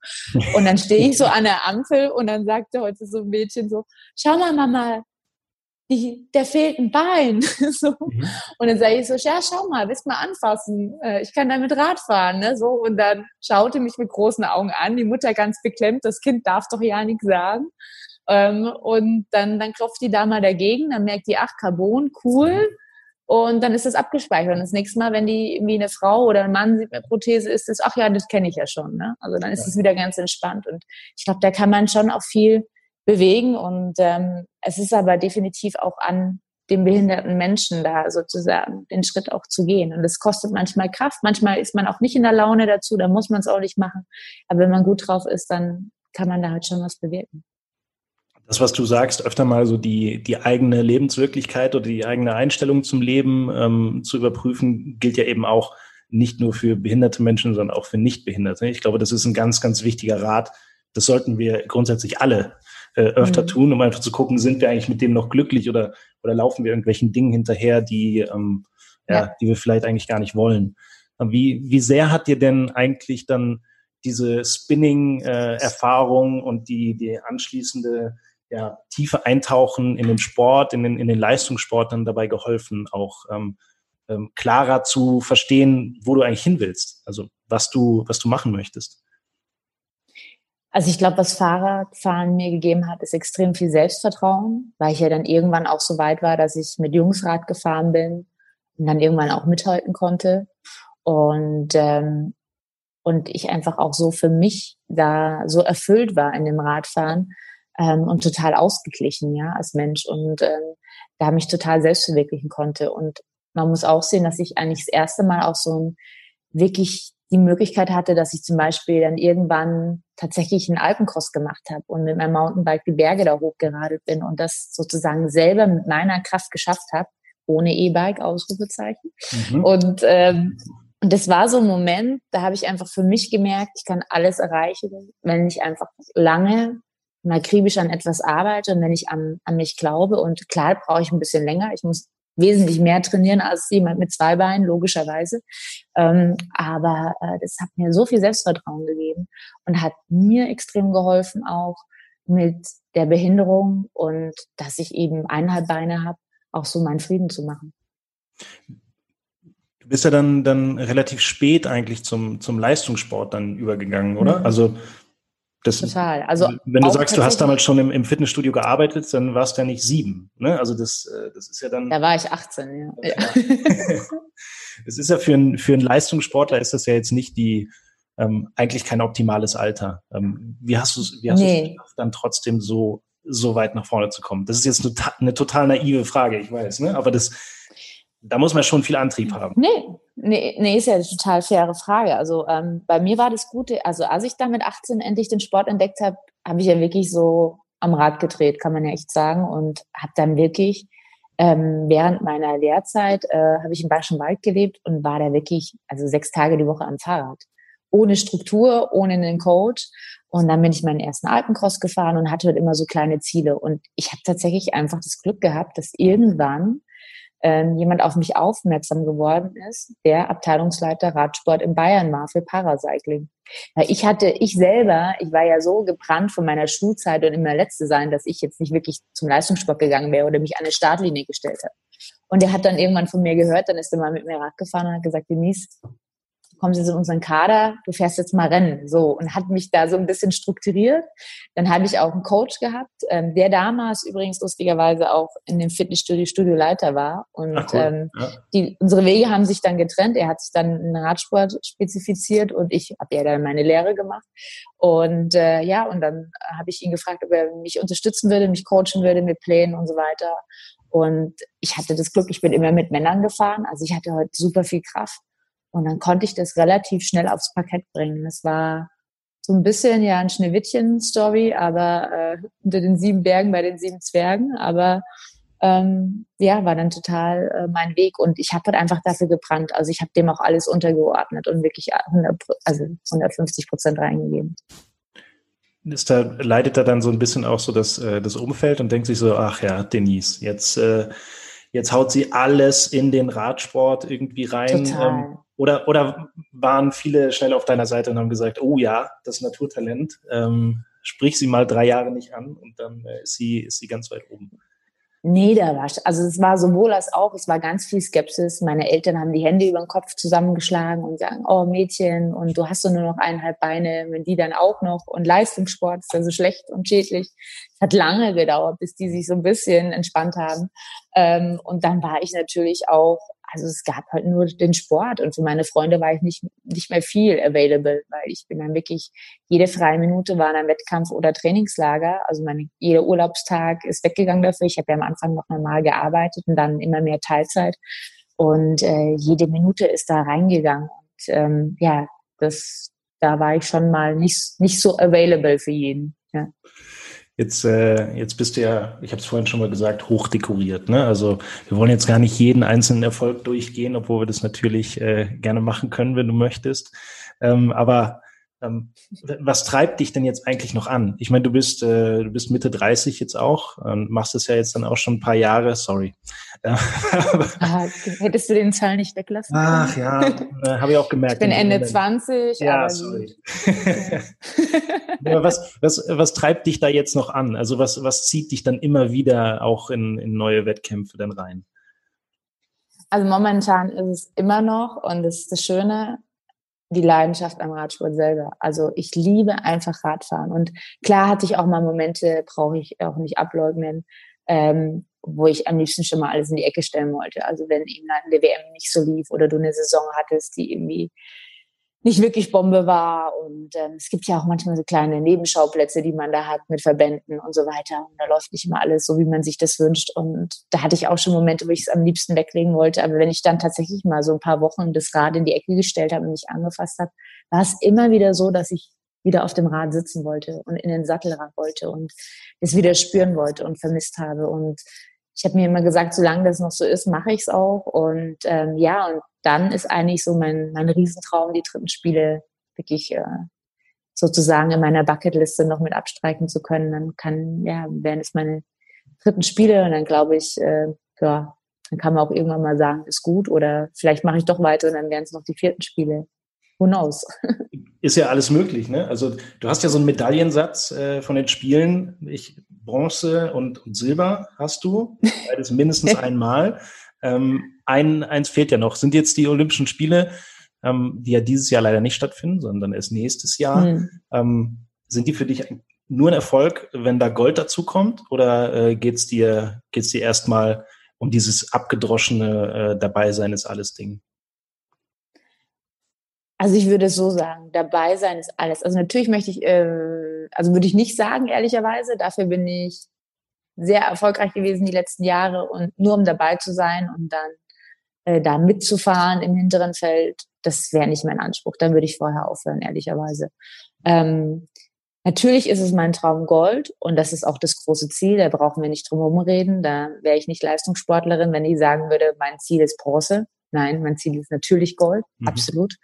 Und dann stehe ich so an der Ampel und dann sagte heute so ein Mädchen so, schau mal, Mama, die, der fehlt ein Bein. so. Mhm. Und dann sage ich so, ja, schau mal, willst mal anfassen? Äh, ich kann damit Rad fahren. Ne? So, und dann schaute mich mit großen Augen an, die Mutter ganz beklemmt, das Kind darf doch ja nichts sagen. Ähm, und dann, dann klopft die da mal dagegen, dann merkt die, ach, Carbon, cool. Und dann ist das abgespeichert. Und das nächste Mal, wenn die irgendwie eine Frau oder ein Mann sieht mit Prothese, ist es, ach ja, das kenne ich ja schon. Ne? Also dann ist es wieder ganz entspannt. Und ich glaube, da kann man schon auch viel bewegen. Und ähm, es ist aber definitiv auch an dem behinderten Menschen da sozusagen den Schritt auch zu gehen. Und es kostet manchmal Kraft, manchmal ist man auch nicht in der Laune dazu, da muss man es auch nicht machen. Aber wenn man gut drauf ist, dann kann man da halt schon was bewirken. Das, was du sagst, öfter mal so die, die eigene Lebenswirklichkeit oder die eigene Einstellung zum Leben ähm, zu überprüfen, gilt ja eben auch nicht nur für behinderte Menschen, sondern auch für Nichtbehinderte. Ich glaube, das ist ein ganz, ganz wichtiger Rat. Das sollten wir grundsätzlich alle äh, öfter mhm. tun, um einfach zu gucken, sind wir eigentlich mit dem noch glücklich oder, oder laufen wir irgendwelchen Dingen hinterher, die, ähm, ja. ja die wir vielleicht eigentlich gar nicht wollen. Wie, wie sehr hat dir denn eigentlich dann diese Spinning-Erfahrung äh, und die, die anschließende ja, tiefe Eintauchen in den Sport, in den, in den Leistungssport dann dabei geholfen, auch ähm, ähm, klarer zu verstehen, wo du eigentlich hin willst, also was du, was du machen möchtest? Also ich glaube, was Fahrradfahren mir gegeben hat, ist extrem viel Selbstvertrauen, weil ich ja dann irgendwann auch so weit war, dass ich mit Jungsrad gefahren bin und dann irgendwann auch mithalten konnte. Und, ähm, und ich einfach auch so für mich da so erfüllt war in dem Radfahren ähm, und total ausgeglichen, ja, als Mensch. Und ähm, da mich total selbst verwirklichen konnte. Und man muss auch sehen, dass ich eigentlich das erste Mal auch so ein wirklich die Möglichkeit hatte, dass ich zum Beispiel dann irgendwann tatsächlich einen Alpencross gemacht habe und mit meinem Mountainbike die Berge da hochgeradelt bin und das sozusagen selber mit meiner Kraft geschafft habe, ohne E-Bike, Ausrufezeichen. Mhm. Und, ähm, und das war so ein Moment, da habe ich einfach für mich gemerkt, ich kann alles erreichen, wenn ich einfach lange und akribisch an etwas arbeite und wenn ich an, an mich glaube. Und klar brauche ich ein bisschen länger. Ich muss wesentlich mehr trainieren als jemand mit zwei Beinen, logischerweise. Ähm, aber äh, das hat mir so viel Selbstvertrauen gegeben und hat mir extrem geholfen, auch mit der Behinderung und dass ich eben eineinhalb Beine habe, auch so meinen Frieden zu machen. Du bist ja dann, dann relativ spät eigentlich zum, zum Leistungssport dann übergegangen, oder? Mhm. Also Das, Total. Also wenn du sagst, du hast damals schon im, im, Fitnessstudio gearbeitet, dann warst du ja nicht sieben. Ne? Also das, äh, das ist ja dann. Da war ich 18, ja. Es ist ja für einen für einen Leistungssportler ist das ja jetzt nicht die ähm, eigentlich kein optimales Alter. Ähm, wie hast du wie hast nee. du dann trotzdem so so weit nach vorne zu kommen? Das ist jetzt eine, eine total naive Frage, ich weiß, ne? Aber das da muss man schon viel Antrieb haben. Nee, nee, nee ist ja eine total faire Frage. Also ähm, bei mir war das Gute, also als ich dann mit 18 endlich den Sport entdeckt habe, habe ich ja wirklich so am Rad gedreht, kann man ja echt sagen. Und habe dann wirklich ähm, während meiner Lehrzeit äh, habe ich im Bayerischen Wald gelebt und war da wirklich, also sechs Tage die Woche am Fahrrad. Ohne Struktur, ohne einen Coach. Und dann bin ich meinen ersten Alpencross gefahren und hatte halt immer so kleine Ziele. Und ich habe tatsächlich einfach das Glück gehabt, dass irgendwann ähm, jemand auf mich aufmerksam geworden ist, der Abteilungsleiter Radsport in Bayern war für Paracycling. Ich hatte, ich selber, ich war ja so gebrannt von meiner Schulzeit und immer Letzte sein, dass ich jetzt nicht wirklich zum Leistungssport gegangen wäre oder mich an eine Startlinie gestellt habe. Und der hat dann irgendwann von mir gehört, dann ist er mal mit mir Rad gefahren und hat gesagt, Denise, kommst jetzt in unseren Kader, du fährst jetzt mal Rennen. So, und hat mich da so ein bisschen strukturiert. Dann habe ich auch einen Coach gehabt, ähm, der damals übrigens lustigerweise auch in dem Fitnessstudio Studioleiter war. Und cool. ähm, ja. die, unsere Wege haben sich dann getrennt. Er hat sich dann in Radsport spezifiziert und ich habe ja dann meine Lehre gemacht. Und äh, ja, und dann habe ich ihn gefragt, ob er mich unterstützen würde, mich coachen würde mit Plänen und so weiter. Und ich hatte das Glück, ich bin immer mit Männern gefahren. Also ich hatte heute super viel Kraft. Und dann konnte ich das relativ schnell aufs Parkett bringen. Das war so ein bisschen ja ein Schneewittchen-Story, aber äh, unter den sieben Bergen bei den sieben Zwergen. Aber ähm, ja, war dann total äh, mein Weg und ich habe halt einfach dafür gebrannt. Also ich habe dem auch alles untergeordnet und wirklich 100, also 150 Prozent reingegeben. Ist da, leidet da dann so ein bisschen auch so das, äh, das Umfeld und denkt sich so, ach ja, Denise, jetzt, äh, jetzt haut sie alles in den Radsport irgendwie rein. Total. Ähm, oder, oder waren viele schnell auf deiner Seite und haben gesagt, oh ja, das Naturtalent, ähm, sprich sie mal drei Jahre nicht an und dann äh, ist, sie, ist sie ganz weit oben. Nee, da war, also es war sowohl als auch, es war ganz viel Skepsis. Meine Eltern haben die Hände über den Kopf zusammengeschlagen und sagen, oh Mädchen, und du hast doch nur noch eineinhalb Beine, wenn die dann auch noch und Leistungssport ist ja so schlecht und schädlich. Es hat lange gedauert, bis die sich so ein bisschen entspannt haben. Ähm, und dann war ich natürlich auch also es gab halt nur den Sport und für meine Freunde war ich nicht, nicht mehr viel available, weil ich bin dann wirklich, jede freie Minute war ein Wettkampf oder Trainingslager. Also meine, jeder Urlaubstag ist weggegangen dafür. Ich habe ja am Anfang noch normal gearbeitet und dann immer mehr Teilzeit. Und äh, jede Minute ist da reingegangen. Und ähm, ja, das, da war ich schon mal nicht, nicht so available für jeden. Ja. Jetzt, äh, jetzt bist du ja, ich habe es vorhin schon mal gesagt, hochdekoriert. Ne? Also wir wollen jetzt gar nicht jeden einzelnen Erfolg durchgehen, obwohl wir das natürlich äh, gerne machen können, wenn du möchtest. Ähm, aber was treibt dich denn jetzt eigentlich noch an? Ich meine, du bist, äh, du bist Mitte 30 jetzt auch und machst es ja jetzt dann auch schon ein paar Jahre, sorry. ah, hättest du den Zahl nicht weglassen können? Ach ja, äh, habe ich auch gemerkt. Ich bin Ende Moment. 20. Ja, sorry. ja, was, was, was treibt dich da jetzt noch an? Also was, was zieht dich dann immer wieder auch in, in neue Wettkämpfe dann rein? Also momentan ist es immer noch und das ist das Schöne, die Leidenschaft am Radsport selber. Also ich liebe einfach Radfahren. Und klar hatte ich auch mal Momente, brauche ich auch nicht ableugnen, ähm, wo ich am liebsten schon mal alles in die Ecke stellen wollte. Also wenn eben dann der WM nicht so lief oder du eine Saison hattest, die irgendwie nicht wirklich Bombe war. Und ähm, es gibt ja auch manchmal so kleine Nebenschauplätze, die man da hat mit Verbänden und so weiter. Und da läuft nicht immer alles so, wie man sich das wünscht. Und da hatte ich auch schon Momente, wo ich es am liebsten weglegen wollte. Aber wenn ich dann tatsächlich mal so ein paar Wochen das Rad in die Ecke gestellt habe und mich angefasst habe, war es immer wieder so, dass ich wieder auf dem Rad sitzen wollte und in den Sattelrad wollte und es wieder spüren wollte und vermisst habe. Und ich habe mir immer gesagt, solange das noch so ist, mache ich es auch. Und ähm, ja, und dann ist eigentlich so mein, mein Riesentraum, die dritten Spiele wirklich äh, sozusagen in meiner Bucketliste noch mit abstreichen zu können. Dann kann, ja, werden es meine dritten Spiele und dann glaube ich, äh, ja, dann kann man auch irgendwann mal sagen, ist gut oder vielleicht mache ich doch weiter und dann wären es noch die vierten Spiele. Who knows? Ist ja alles möglich, ne? Also du hast ja so einen Medaillensatz äh, von den Spielen. Ich, Bronze und, und Silber hast du, beides mindestens einmal. Ähm, ein, eins fehlt ja noch. Sind jetzt die Olympischen Spiele, ähm, die ja dieses Jahr leider nicht stattfinden, sondern erst nächstes Jahr. Mhm. Ähm, sind die für dich nur ein Erfolg, wenn da Gold dazu kommt? Oder äh, geht es dir, geht's dir erstmal um dieses abgedroschene äh, Dabeisein ist alles Ding? Also ich würde es so sagen, dabei sein ist alles. Also natürlich möchte ich, äh, also würde ich nicht sagen, ehrlicherweise. Dafür bin ich sehr erfolgreich gewesen die letzten Jahre und nur um dabei zu sein und dann äh, da mitzufahren im hinteren Feld, das wäre nicht mein Anspruch. Dann würde ich vorher aufhören, ehrlicherweise. Ähm, natürlich ist es mein Traum Gold und das ist auch das große Ziel. Da brauchen wir nicht drum herum reden. Da wäre ich nicht Leistungssportlerin, wenn ich sagen würde, mein Ziel ist Bronze. Nein, mein Ziel ist natürlich Gold, mhm. absolut.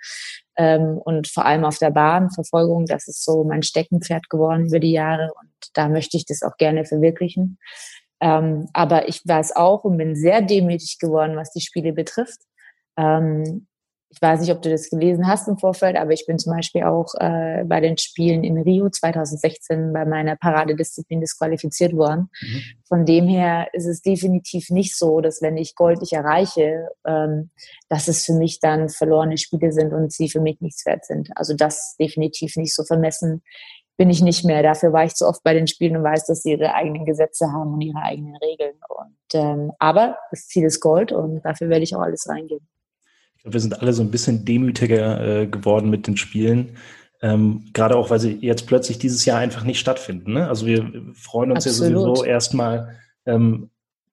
Ähm, und vor allem auf der Bahn, Verfolgung, das ist so mein Steckenpferd geworden über die Jahre und da möchte ich das auch gerne verwirklichen. Ähm, aber ich weiß auch und bin sehr demütig geworden, was die Spiele betrifft. Ähm, ich weiß nicht, ob du das gelesen hast im Vorfeld, aber ich bin zum Beispiel auch äh, bei den Spielen in Rio 2016 bei meiner Paradedisziplin disqualifiziert worden. Mhm. Von dem her ist es definitiv nicht so, dass wenn ich Gold nicht erreiche, ähm, dass es für mich dann verlorene Spiele sind und sie für mich nichts wert sind. Also das definitiv nicht so vermessen bin ich nicht mehr. Dafür war ich zu oft bei den Spielen und weiß, dass sie ihre eigenen Gesetze haben und ihre eigenen Regeln. Und ähm, aber das Ziel ist Gold und dafür werde ich auch alles reingeben. Ich glaube, wir sind alle so ein bisschen demütiger äh, geworden mit den Spielen. Ähm, gerade auch, weil sie jetzt plötzlich dieses Jahr einfach nicht stattfinden. Ne? Also wir freuen uns Absolut. ja sowieso erstmal, ähm,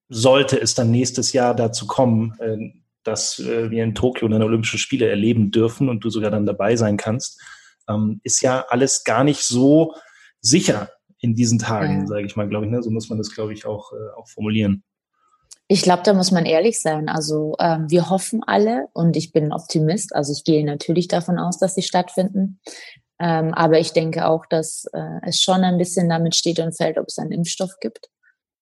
sollte es dann nächstes Jahr dazu kommen, äh, dass äh, wir in Tokio dann Olympische Spiele erleben dürfen und du sogar dann dabei sein kannst, ähm, ist ja alles gar nicht so sicher in diesen Tagen, ja. sage ich mal, glaube ich. Ne? So muss man das, glaube ich, auch, äh, auch formulieren. Ich glaube, da muss man ehrlich sein. Also ähm, wir hoffen alle und ich bin Optimist. Also ich gehe natürlich davon aus, dass sie stattfinden. Ähm, aber ich denke auch, dass äh, es schon ein bisschen damit steht und fällt, ob es einen Impfstoff gibt,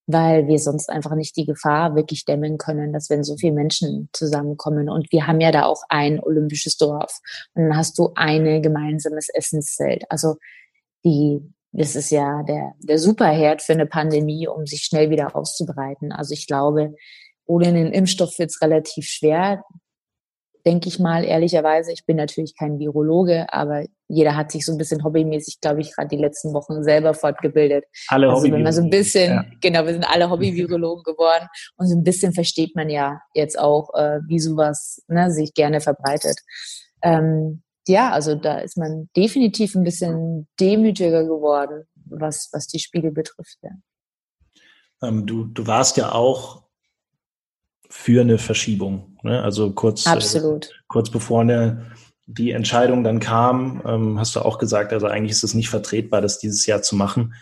weil wir sonst einfach nicht die Gefahr wirklich dämmen können, dass wenn so viele Menschen zusammenkommen und wir haben ja da auch ein olympisches Dorf und dann hast du ein gemeinsames Essenszelt. Also die das ist ja der, der Superherd für eine Pandemie, um sich schnell wieder auszubreiten. Also ich glaube, ohne einen Impfstoff wird es relativ schwer, denke ich mal, ehrlicherweise. Ich bin natürlich kein Virologe, aber jeder hat sich so ein bisschen hobbymäßig, glaube ich, gerade die letzten Wochen selber fortgebildet. Alle also wenn man so ein bisschen, ja. genau, wir sind alle Hobby-Virologen geworden und so ein bisschen versteht man ja jetzt auch, äh, wie sowas ne, sich gerne verbreitet. Ähm, ja, also da ist man definitiv ein bisschen demütiger geworden, was, was die Spiele betrifft. Ja. Ähm, du, du warst ja auch für eine Verschiebung. Ne? Also kurz, Äh, kurz bevor eine, die Entscheidung dann kam, ähm, hast du auch gesagt, also eigentlich ist es nicht vertretbar, das dieses Jahr zu machen.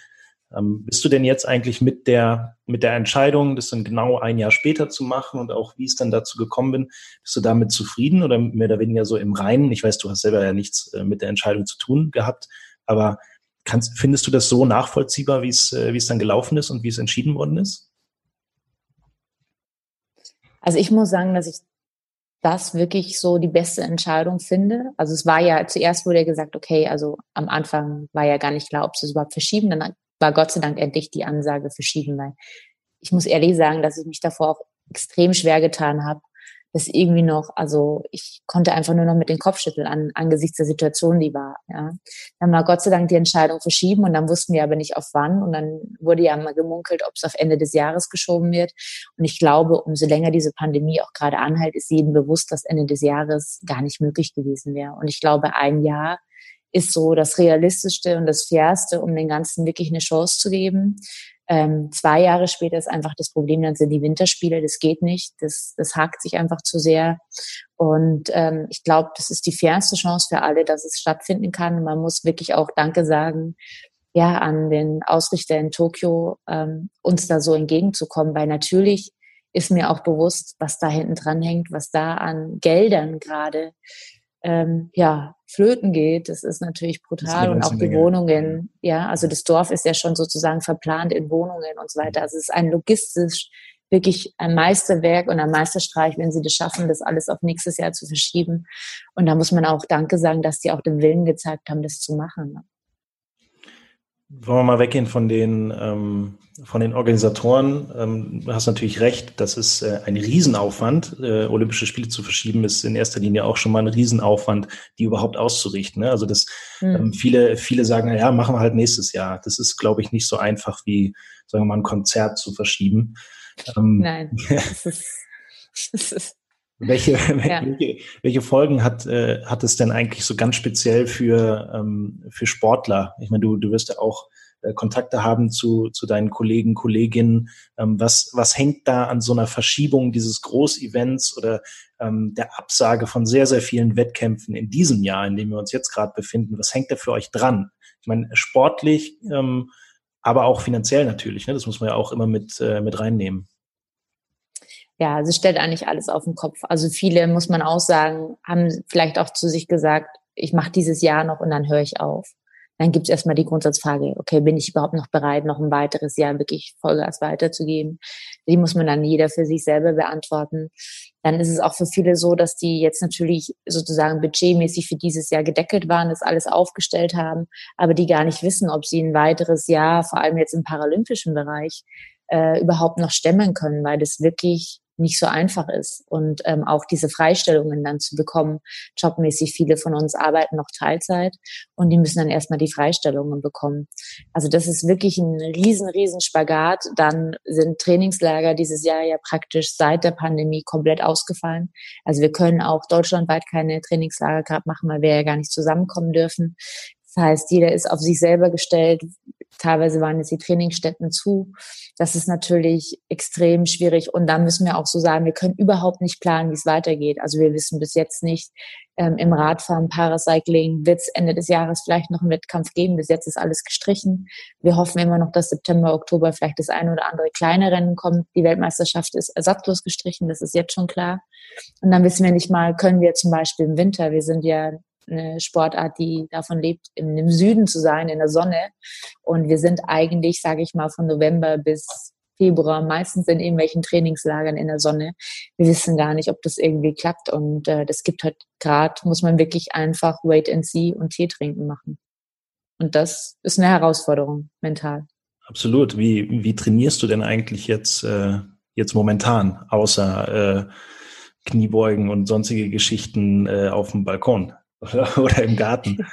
Ähm, bist du denn jetzt eigentlich mit der, mit der Entscheidung, das dann genau ein Jahr später zu machen und auch wie es dann dazu gekommen bin, bist du damit zufrieden oder mehr oder weniger so im Reinen? Ich weiß, du hast selber ja nichts äh, mit der Entscheidung zu tun gehabt, aber kannst, findest du das so nachvollziehbar, wie es, äh, es dann gelaufen ist und wie es entschieden worden ist? Also ich muss sagen, dass ich das wirklich so die beste Entscheidung finde. Also es war ja, zuerst wurde ja gesagt, okay, also am Anfang war ja gar nicht klar, ob sie es überhaupt verschieben. Dann war Gott sei Dank endlich die Ansage verschieben, weil ich muss ehrlich sagen, dass ich mich davor auch extrem schwer getan habe, das irgendwie noch, also ich konnte einfach nur noch mit den Kopf schütteln an, angesichts der Situation, die war. Ja. Dann war Gott sei Dank die Entscheidung verschieben und dann wussten wir aber nicht auf wann und dann wurde ja mal gemunkelt, ob es auf Ende des Jahres geschoben wird. Und ich glaube, umso länger diese Pandemie auch gerade anhält, ist jedem bewusst, dass Ende des Jahres gar nicht möglich gewesen wäre. Und ich glaube, ein Jahr ist so das Realistischste und das Fairste, um den Ganzen wirklich eine Chance zu geben. Ähm, zwei Jahre später ist einfach das Problem, dann sind die Winterspiele, das geht nicht, das, das hakt sich einfach zu sehr. Und ähm, ich glaube, das ist die fairste Chance für alle, dass es stattfinden kann. Man muss wirklich auch Danke sagen, ja, an den Ausrichter in Tokio, ähm, uns da so entgegenzukommen, weil natürlich ist mir auch bewusst, was da hinten dran hängt, was da an Geldern gerade ähm, ja, flöten geht, das ist natürlich brutal. und auch die Menge. Wohnungen, ja, also das Dorf ist ja schon sozusagen verplant in Wohnungen und so weiter. Also es ist ein logistisch wirklich ein Meisterwerk und ein Meisterstreich, wenn sie das schaffen, das alles auf nächstes Jahr zu verschieben. Und da muss man auch Danke sagen, dass die auch den Willen gezeigt haben, das zu machen. Wollen wir mal weggehen von den, ähm, von den Organisatoren. Ähm, du hast natürlich recht, das ist äh, ein Riesenaufwand. Äh, Olympische Spiele zu verschieben ist in erster Linie auch schon mal ein Riesenaufwand, die überhaupt auszurichten. Ne? Also das, mhm. ähm, viele, viele sagen, na ja, machen wir halt nächstes Jahr. Das ist, glaube ich, nicht so einfach wie, sagen wir mal, ein Konzert zu verschieben. Ähm, Nein, das ist, das ist welche, ja. welche, welche, Folgen hat, äh, hat es denn eigentlich so ganz speziell für, ähm, für Sportler? Ich meine, du, du wirst ja auch äh, Kontakte haben zu, zu deinen Kollegen, Kolleginnen. Ähm, was, was hängt da an so einer Verschiebung dieses Großevents oder ähm, der Absage von sehr, sehr vielen Wettkämpfen in diesem Jahr, in dem wir uns jetzt gerade befinden? Was hängt da für euch dran? Ich meine, sportlich, ähm, aber auch finanziell natürlich. Ne? Das muss man ja auch immer mit, äh, mit reinnehmen ja, also stellt eigentlich alles auf den Kopf. Also viele, muss man auch sagen, haben vielleicht auch zu sich gesagt, ich mache dieses Jahr noch und dann höre ich auf. Dann gibt es erstmal die Grundsatzfrage, okay, bin ich überhaupt noch bereit, noch ein weiteres Jahr wirklich Vollgas weiterzugeben? Die muss man dann jeder für sich selber beantworten. Dann ist es auch für viele so, dass die jetzt natürlich sozusagen budgetmäßig für dieses Jahr gedeckelt waren, das alles aufgestellt haben, aber die gar nicht wissen, ob sie ein weiteres Jahr, vor allem jetzt im paralympischen Bereich, äh, überhaupt noch stemmen können, weil das wirklich nicht so einfach ist. Und ähm, auch diese Freistellungen dann zu bekommen, jobmäßig, viele von uns arbeiten noch Teilzeit und die müssen dann erstmal die Freistellungen bekommen. Also das ist wirklich ein riesen, riesen Spagat. Dann sind Trainingslager dieses Jahr ja praktisch seit der Pandemie komplett ausgefallen. Also wir können auch deutschlandweit keine Trainingslager gerade machen, weil wir ja gar nicht zusammenkommen dürfen. Das heißt, jeder ist auf sich selber gestellt. Teilweise waren jetzt die Trainingsstätten zu. Das ist natürlich extrem schwierig. Und da müssen wir auch so sagen, wir können überhaupt nicht planen, wie es weitergeht. Also wir wissen bis jetzt nicht, ähm, im Radfahren, Paracycling wird es Ende des Jahres vielleicht noch einen Wettkampf geben. Bis jetzt ist alles gestrichen. Wir hoffen immer noch, dass September, Oktober vielleicht das eine oder andere kleine Rennen kommt. Die Weltmeisterschaft ist ersatzlos gestrichen. Das ist jetzt schon klar. Und dann wissen wir nicht mal, können wir zum Beispiel im Winter, wir sind ja eine Sportart, die davon lebt, im, Süden zu sein, in der Sonne. Und wir sind eigentlich, sage ich mal, von November bis Februar meistens in irgendwelchen Trainingslagern in der Sonne. Wir wissen gar nicht, ob das irgendwie klappt. Und äh, das gibt halt gerade, muss man wirklich einfach Wait and See und Tee trinken machen. Und das ist eine Herausforderung mental. Absolut. Wie, wie trainierst du denn eigentlich jetzt, äh, jetzt momentan, außer äh, Kniebeugen und sonstige Geschichten äh, auf dem Balkon? oder im Garten.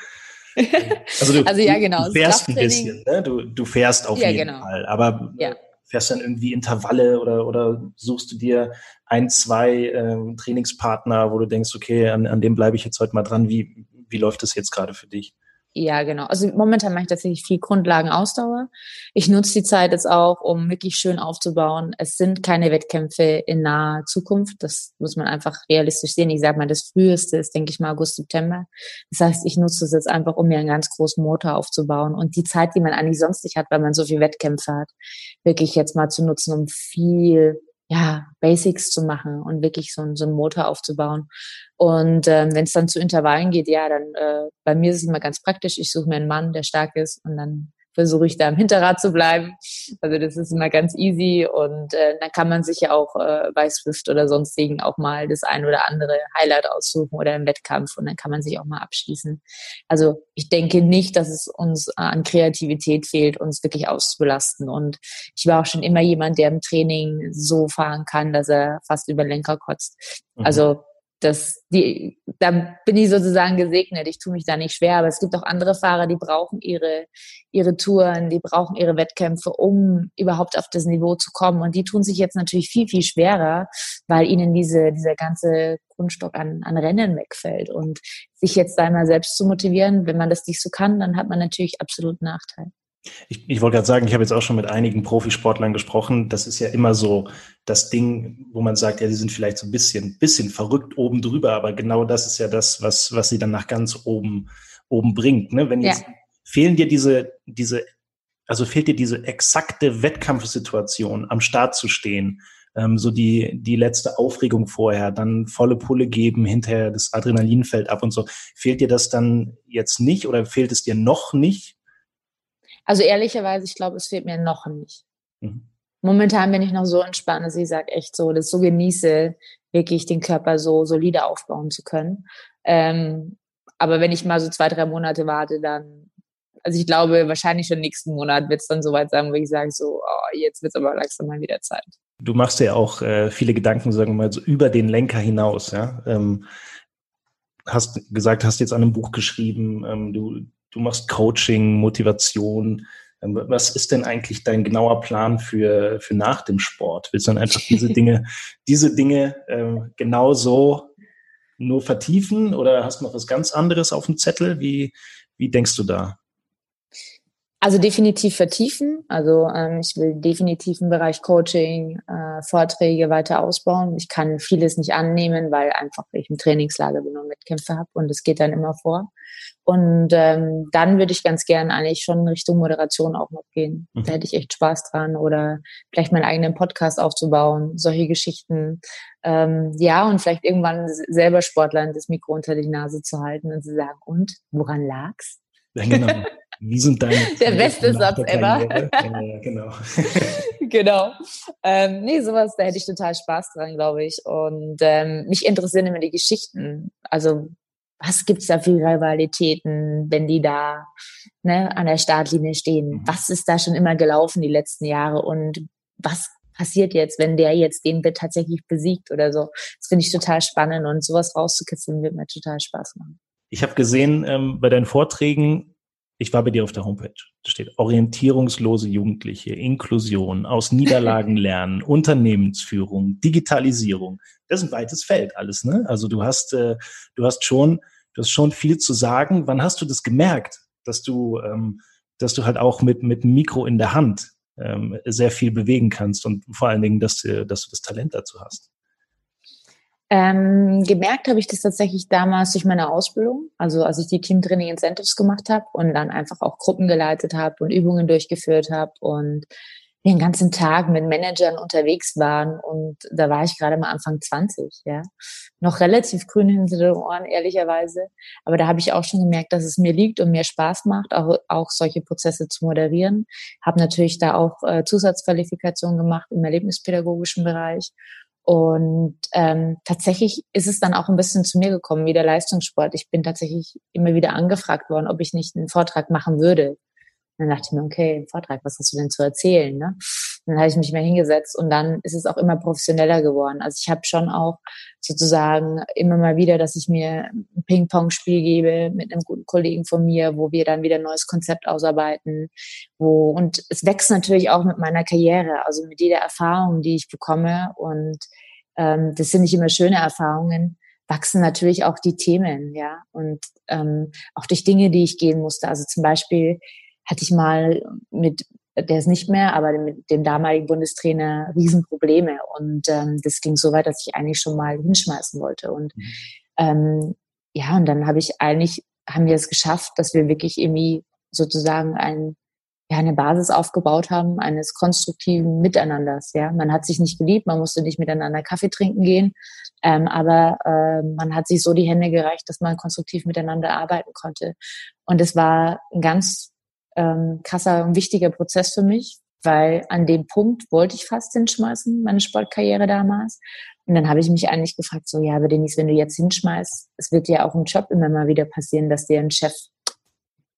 Also, du, also ja, genau. Du fährst ein bisschen, ne? du, du fährst auf ja, jeden genau. Fall. Aber ja. fährst dann irgendwie Intervalle oder, oder suchst du dir ein, zwei äh, Trainingspartner, wo du denkst, okay, an, an dem bleibe ich jetzt heute mal dran. Wie, wie läuft das jetzt gerade für dich? Ja, genau. Also momentan mache ich tatsächlich viel Grundlagenausdauer. Ich nutze die Zeit jetzt auch, um wirklich schön aufzubauen. Es sind keine Wettkämpfe in naher Zukunft. Das muss man einfach realistisch sehen. Ich sage mal, das früheste ist, denke ich mal, August, September. Das heißt, ich nutze es jetzt einfach, um mir einen ganz großen Motor aufzubauen und die Zeit, die man eigentlich sonst nicht hat, weil man so viel Wettkämpfe hat, wirklich jetzt mal zu nutzen, um viel ja, Basics zu machen und wirklich so, so einen Motor aufzubauen. Und ähm, wenn es dann zu Intervallen geht, ja, dann äh, bei mir ist es immer ganz praktisch. Ich suche mir einen Mann, der stark ist und dann versuche ich da im Hinterrad zu bleiben. Also das ist immer ganz easy und äh, dann kann man sich ja auch äh, bei Swift oder sonstigen auch mal das ein oder andere Highlight aussuchen oder im Wettkampf und dann kann man sich auch mal abschließen. Also ich denke nicht, dass es uns an Kreativität fehlt, uns wirklich auszubelasten und ich war auch schon immer jemand, der im Training so fahren kann, dass er fast über Lenker kotzt. Mhm. Also das, die, da bin ich sozusagen gesegnet. Ich tue mich da nicht schwer, aber es gibt auch andere Fahrer, die brauchen ihre, ihre Touren, die brauchen ihre Wettkämpfe, um überhaupt auf das Niveau zu kommen. Und die tun sich jetzt natürlich viel, viel schwerer, weil ihnen diese, dieser ganze Grundstock an, an Rennen wegfällt. Und sich jetzt da einmal selbst zu motivieren, wenn man das nicht so kann, dann hat man natürlich absolut Nachteil. Ich, ich wollte gerade sagen, ich habe jetzt auch schon mit einigen Profisportlern gesprochen. Das ist ja immer so das Ding, wo man sagt, ja, die sind vielleicht so ein bisschen, bisschen verrückt oben drüber, aber genau das ist ja das, was, was sie dann nach ganz oben, oben bringt. Ne? Wenn jetzt ja. fehlen dir diese, diese, also fehlt dir diese exakte Wettkampfsituation, am Start zu stehen, ähm, so die, die letzte Aufregung vorher, dann volle Pulle geben, hinterher das Adrenalin fällt ab und so. Fehlt dir das dann jetzt nicht oder fehlt es dir noch nicht? Also ehrlicherweise, ich glaube, es fehlt mir noch nicht. Mhm. Momentan bin ich noch so entspannt, dass ich sage echt so, das so genieße, wirklich den Körper so solide aufbauen zu können. Ähm, aber wenn ich mal so zwei, drei Monate warte, dann Also ich glaube, wahrscheinlich schon nächsten Monat wird es dann soweit sein, wo ich sage, so, oh, jetzt wird es aber langsam mal wieder Zeit. Du machst ja auch äh, viele Gedanken, sagen wir mal, so über den Lenker hinaus, ja. Ähm, hast gesagt, hast jetzt an einem Buch geschrieben, ähm, du, du machst Coaching, Motivation. Ähm, was ist denn eigentlich dein genauer Plan für, für nach dem Sport? Willst du dann einfach diese Dinge, diese Dinge ähm, genau so nur vertiefen oder hast du noch was ganz anderes auf dem Zettel? Wie, wie denkst du da? Also definitiv vertiefen. Also ähm, ich will definitiv im Bereich Coaching, äh, Vorträge weiter ausbauen. Ich kann vieles nicht annehmen, weil einfach ich im Trainingslager bin und Wettkämpfe habe und es geht dann immer vor. Und ähm, dann würde ich ganz gern eigentlich schon in Richtung Moderation auch noch gehen. Mhm. Da hätte ich echt Spaß dran oder vielleicht meinen eigenen Podcast aufzubauen, solche Geschichten. Ähm, ja, und vielleicht irgendwann selber Sportlern das Mikro unter die Nase zu halten und zu sagen, und woran lag's? Ja, genau. Wie sind deine Der beste Satz ever. Ja, genau. genau. Ähm, nee, sowas, da hätte ich total Spaß dran, glaube ich. Und ähm, mich interessieren immer die Geschichten. Also, was gibt's da für Rivalitäten, wenn die da ne, an der Startlinie stehen? Mhm. Was ist da schon immer gelaufen die letzten Jahre? Und was passiert jetzt, wenn der jetzt den wird tatsächlich besiegt oder so? Das finde ich total spannend und sowas rauszukitzeln wird mir total Spaß machen. Ich habe gesehen ähm, bei deinen Vorträgen, ich war bei dir auf der Homepage. Da steht orientierungslose Jugendliche, Inklusion, aus Niederlagen lernen, Unternehmensführung, Digitalisierung. Das ist ein weites Feld alles, ne? Also du hast, äh, du hast schon, du hast schon viel zu sagen. Wann hast du das gemerkt, dass du, ähm, dass du halt auch mit mit Mikro in der Hand ähm, sehr viel bewegen kannst und vor allen Dingen, dass, äh, dass du das Talent dazu hast? Ähm, gemerkt habe ich das tatsächlich damals durch meine Ausbildung, also als ich die Teamtraining Incentives gemacht habe und dann einfach auch Gruppen geleitet habe und Übungen durchgeführt habe und den ganzen Tag mit Managern unterwegs waren und da war ich gerade mal Anfang 20, ja. Noch relativ grün hinter den Ohren, ehrlicherweise. Aber da habe ich auch schon gemerkt, dass es mir liegt und mir Spaß macht, auch, auch solche Prozesse zu moderieren. Habe natürlich da auch äh, Zusatzqualifikationen gemacht im erlebnispädagogischen Bereich und ähm, tatsächlich ist es dann auch ein bisschen zu mir gekommen, wie der Leistungssport. Ich bin tatsächlich immer wieder angefragt worden, ob ich nicht einen Vortrag machen würde. Und dann dachte ich mir, okay, ein Vortrag, was hast du denn zu erzählen? Ne? Dann habe ich mich mehr hingesetzt und dann ist es auch immer professioneller geworden. Also ich habe schon auch sozusagen immer mal wieder, dass ich mir ein Ping-Pong-Spiel gebe mit einem guten Kollegen von mir, wo wir dann wieder ein neues Konzept ausarbeiten. Wo, und es wächst natürlich auch mit meiner Karriere, also mit jeder Erfahrung, die ich bekomme. Und ähm, das sind nicht immer schöne Erfahrungen, wachsen natürlich auch die Themen, ja. Und ähm, auch durch Dinge, die ich gehen musste. Also zum Beispiel hatte ich mal mit der ist nicht mehr, aber mit dem damaligen Bundestrainer Riesenprobleme. Und ähm, das ging so weit, dass ich eigentlich schon mal hinschmeißen wollte. Und mhm. ähm, ja, und dann habe ich eigentlich, haben wir es geschafft, dass wir wirklich irgendwie sozusagen ein, ja, eine Basis aufgebaut haben, eines konstruktiven Miteinanders. Ja, man hat sich nicht geliebt, man musste nicht miteinander Kaffee trinken gehen, ähm, aber äh, man hat sich so die Hände gereicht, dass man konstruktiv miteinander arbeiten konnte. Und es war ein ganz ähm, krasser und wichtiger Prozess für mich, weil an dem Punkt wollte ich fast hinschmeißen, meine Sportkarriere damals. Und dann habe ich mich eigentlich gefragt, so, ja, aber Denise, wenn du jetzt hinschmeißt, es wird ja auch im Job immer mal wieder passieren, dass dir ein Chef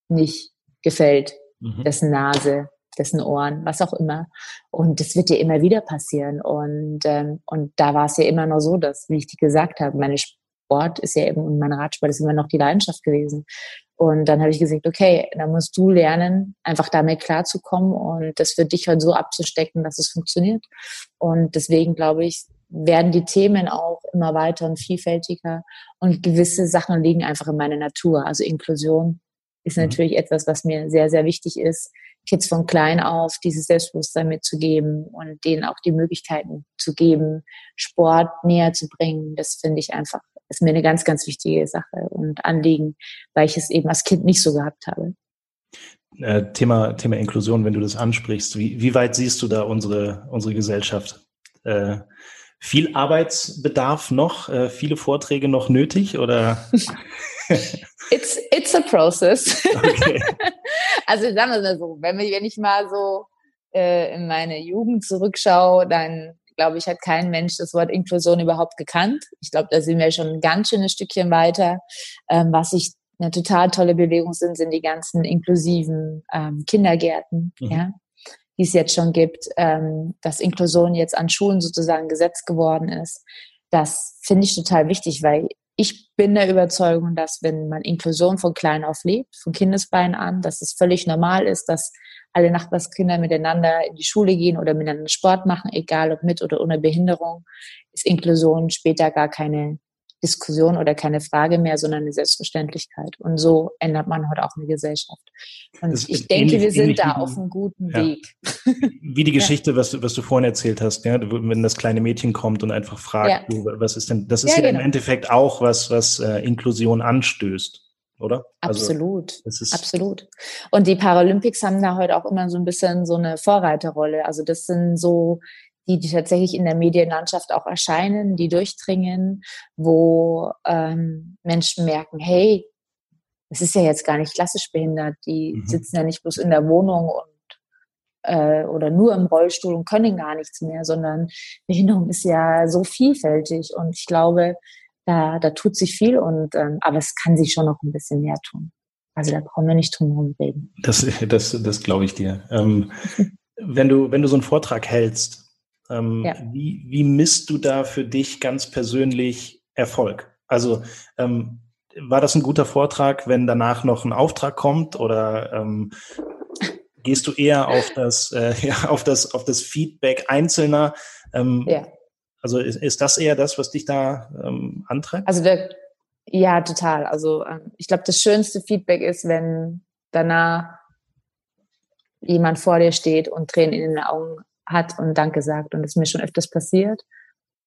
nicht gefällt, mhm. dessen Nase, dessen Ohren, was auch immer. Und das wird dir immer wieder passieren. Und, ähm, und da war es ja immer noch so, dass, wie ich dir gesagt habe, meine Sport ist ja eben, und mein Radsport ist immer noch die Leidenschaft gewesen. Und dann habe ich gesagt, okay, dann musst du lernen, einfach damit klarzukommen und das für dich halt so abzustecken, dass es funktioniert. Und deswegen glaube ich, werden die Themen auch immer weiter und vielfältiger und gewisse Sachen liegen einfach in meiner Natur. Also Inklusion ist mhm. natürlich etwas, was mir sehr, sehr wichtig ist, Kids von klein auf dieses Selbstbewusstsein mitzugeben und denen auch die Möglichkeiten zu geben, Sport näher zu bringen. Das finde ich einfach ist mir eine ganz, ganz wichtige Sache und Anliegen, weil ich es eben als Kind nicht so gehabt habe. Äh, Thema, Thema Inklusion, wenn du das ansprichst, wie, wie weit siehst du da unsere, unsere Gesellschaft? Äh, viel Arbeitsbedarf noch, äh, viele Vorträge noch nötig oder? it's, it's a process. Okay. also sagen wir mal so, wenn, wenn ich mal so äh, in meine Jugend zurückschaue, dann glaube ich, hat kein Mensch das Wort Inklusion überhaupt gekannt. Ich glaube, da sind wir schon ein ganz schönes Stückchen weiter. Ähm, was ich eine total tolle Bewegung sind, sind die ganzen inklusiven ähm, Kindergärten, mhm. ja, die es jetzt schon gibt, ähm, dass Inklusion jetzt an Schulen sozusagen Gesetz geworden ist. Das finde ich total wichtig, weil ich bin der Überzeugung, dass wenn man Inklusion von klein auf lebt, von Kindesbeinen an, dass es völlig normal ist, dass alle Nachbarskinder miteinander in die Schule gehen oder miteinander Sport machen, egal ob mit oder ohne Behinderung, ist Inklusion später gar keine Diskussion oder keine Frage mehr, sondern eine Selbstverständlichkeit. Und so ändert man heute auch eine Gesellschaft. Und das ich denke, ähnlich, wir sind da auf einem guten ja. Weg. Wie die Geschichte, ja. was, du, was du vorhin erzählt hast, ja, wenn das kleine Mädchen kommt und einfach fragt, ja. was ist denn, das ist ja, genau. im Endeffekt auch was, was äh, Inklusion anstößt oder? Also, absolut, also, absolut. Und die Paralympics haben da heute auch immer so ein bisschen so eine Vorreiterrolle. Also das sind so die, die tatsächlich in der Medienlandschaft auch erscheinen, die durchdringen, wo ähm, Menschen merken, hey, es ist ja jetzt gar nicht klassisch behindert, die mhm. sitzen ja nicht bloß in der Wohnung und äh, oder nur im Rollstuhl und können gar nichts mehr, sondern Behinderung ist ja so vielfältig und ich glaube, da, da tut sich viel und ähm, aber es kann sich schon noch ein bisschen mehr tun. Also da brauchen wir nicht drum herum reden. Das, das, das glaube ich dir. Ähm, wenn du, wenn du so einen Vortrag hältst, ähm, ja. wie, wie misst du da für dich ganz persönlich Erfolg? Also ähm, war das ein guter Vortrag, wenn danach noch ein Auftrag kommt oder ähm, gehst du eher auf das, äh, ja, auf das, auf das Feedback Einzelner? Ähm, ja. Also ist, ist das eher das, was dich da ähm, antreibt? Also der, ja, total. Also ähm, ich glaube, das schönste Feedback ist, wenn danach jemand vor dir steht und Tränen in den Augen hat und Danke sagt. Und das ist mir schon öfters passiert.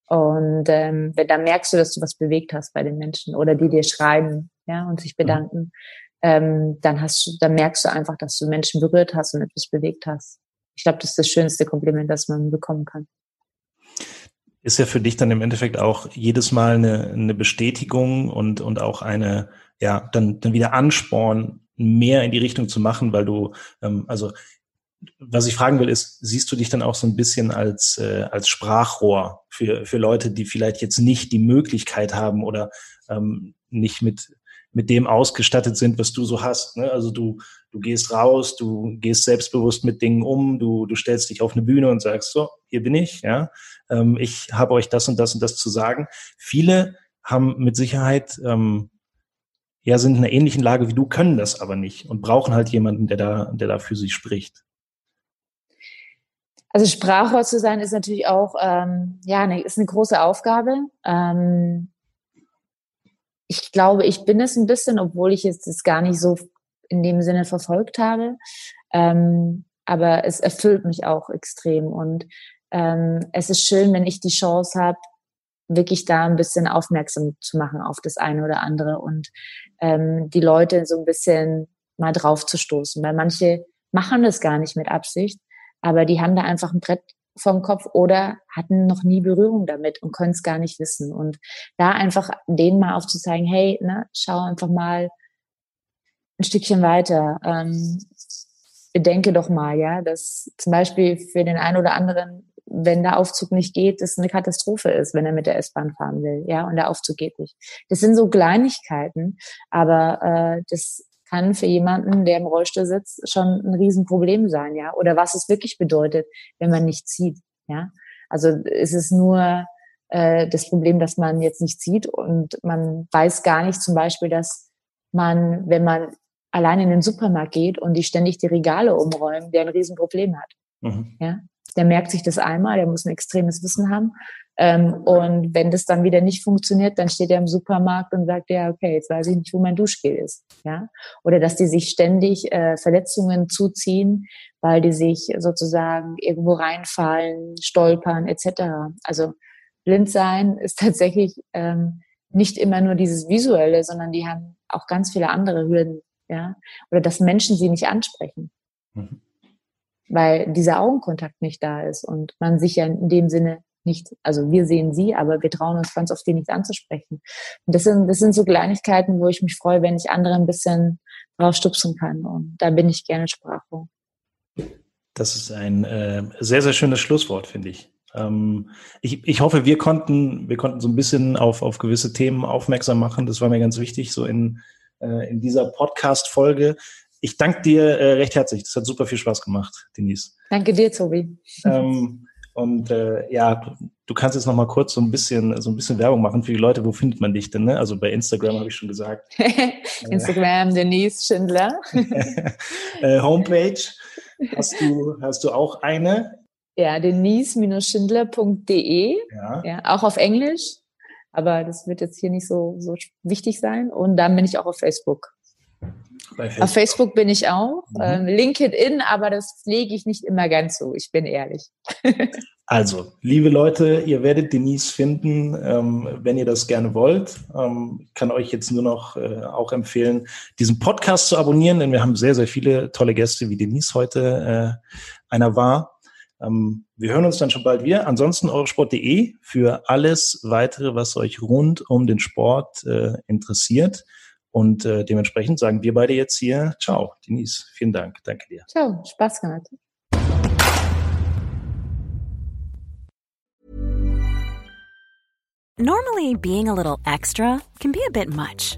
Und ähm, wenn, dann merkst du, dass du was bewegt hast bei den Menschen oder die dir schreiben ja, und sich mhm. bedanken, mhm. ähm, dann hast du, dann merkst du einfach, dass du Menschen berührt hast und etwas bewegt hast. Ich glaube, das ist das schönste Kompliment, das man bekommen kann. Ist ja für dich dann im Endeffekt auch jedes Mal eine, eine Bestätigung und, und auch eine, ja, dann, dann wieder Ansporn, mehr in die Richtung zu machen, weil du, ähm, also was ich fragen will, ist, siehst du dich dann auch so ein bisschen als, äh, als Sprachrohr für, für Leute, die vielleicht jetzt nicht die Möglichkeit haben oder ähm, nicht mit, mit dem ausgestattet sind, was du so hast. Ne? Also du, du gehst raus, du gehst selbstbewusst mit Dingen um, du, du stellst dich auf eine Bühne und sagst, so, hier bin ich, ja, ähm, ich habe euch das und das und das zu sagen. Viele haben mit Sicherheit ähm, ja, sind in einer ähnlichen Lage wie du, können das aber nicht und brauchen halt jemanden, der da, der da für sie spricht. Also Sprachrohr zu sein ist natürlich auch, ähm, ja, eine, ist eine große Aufgabe. Ähm, ich glaube, ich bin es ein bisschen, obwohl ich jetzt das gar nicht so in dem Sinne verfolgt habe. Ähm, aber es erfüllt mich auch extrem. Und ähm, es ist schön, wenn ich die Chance habe, wirklich da ein bisschen aufmerksam zu machen auf das eine oder andere und ähm, die Leute so ein bisschen mal drauf zu stoßen. Weil manche machen das gar nicht mit Absicht, aber die haben da einfach ein Brett vom Kopf oder hatten noch nie Berührung damit und können es gar nicht wissen. Und da einfach denen mal aufzuzeigen, hey, ne, schau einfach mal ein Stückchen weiter. Ähm, bedenke doch mal, ja, dass zum Beispiel für den einen oder anderen, wenn der Aufzug nicht geht, das eine Katastrophe ist, wenn er mit der S-Bahn fahren will, ja, und der Aufzug geht nicht. Das sind so Kleinigkeiten, aber äh, das kann für jemanden, der im Rollstuhl sitzt, schon ein Riesenproblem sein, ja. Oder was es wirklich bedeutet, wenn man nicht sieht, ja. Also ist es nur äh, das Problem, dass man jetzt nicht sieht und man weiß gar nicht zum Beispiel, dass man, wenn man allein in den Supermarkt geht und die ständig die Regale umräumen, der ein Riesenproblem hat. Mhm. Ja? Der merkt sich das einmal, der muss ein extremes Wissen haben. Ähm, und wenn das dann wieder nicht funktioniert, dann steht er im Supermarkt und sagt, ja, okay, jetzt weiß ich nicht, wo mein Duschgel ist. Ja? Oder dass die sich ständig äh, Verletzungen zuziehen, weil die sich sozusagen irgendwo reinfallen, stolpern etc. Also blind sein ist tatsächlich ähm, nicht immer nur dieses Visuelle, sondern die haben auch ganz viele andere Hürden. Ja? Oder dass Menschen sie nicht ansprechen. Mhm. Weil dieser Augenkontakt nicht da ist und man sich ja in dem Sinne nicht, also wir sehen sie, aber wir trauen uns ganz oft, die nicht anzusprechen. Und das sind, das sind so Kleinigkeiten, wo ich mich freue, wenn ich andere ein bisschen draufstupsen kann. Und da bin ich gerne Sprachrohr. Das ist ein äh, sehr, sehr schönes Schlusswort, finde ich. Ähm, ich. Ich hoffe, wir konnten, wir konnten so ein bisschen auf, auf gewisse Themen aufmerksam machen. Das war mir ganz wichtig, so in äh, in dieser Podcast-Folge. Ich danke dir äh, recht herzlich. Das hat super viel Spaß gemacht, Denise. Danke dir, Tobi. Ähm, und äh, ja, du, kannst jetzt noch mal kurz so ein bisschen so ein bisschen Werbung machen für die Leute. Wo findet man dich denn? Ne? Also bei Instagram habe ich schon gesagt. Instagram Denise Schindler. äh, Homepage hast du hast du auch eine? Ja, denise-schindler.de. Ja. ja. Auch auf Englisch. Aber das wird jetzt hier nicht so, so wichtig sein. Und dann bin ich auch auf Facebook. Facebook. Auf Facebook bin ich auch. Mhm. Ähm, LinkedIn, aber das pflege ich nicht immer ganz so. Ich bin ehrlich. also, liebe Leute, ihr werdet Denise finden, ähm, wenn ihr das gerne wollt. Ähm, ich kann euch jetzt nur noch äh, auch empfehlen, diesen Podcast zu abonnieren, denn wir haben sehr, sehr viele tolle Gäste, wie Denise heute äh, einer war. Ähm, wir hören uns dann schon bald wieder. Ansonsten eurosport.de für alles weitere, was euch rund um den Sport äh, interessiert. Und äh, dementsprechend sagen wir beide jetzt hier, ciao, Denise, vielen Dank, danke dir. Ciao, Spaß gehabt. Normally being a little extra can be a bit much,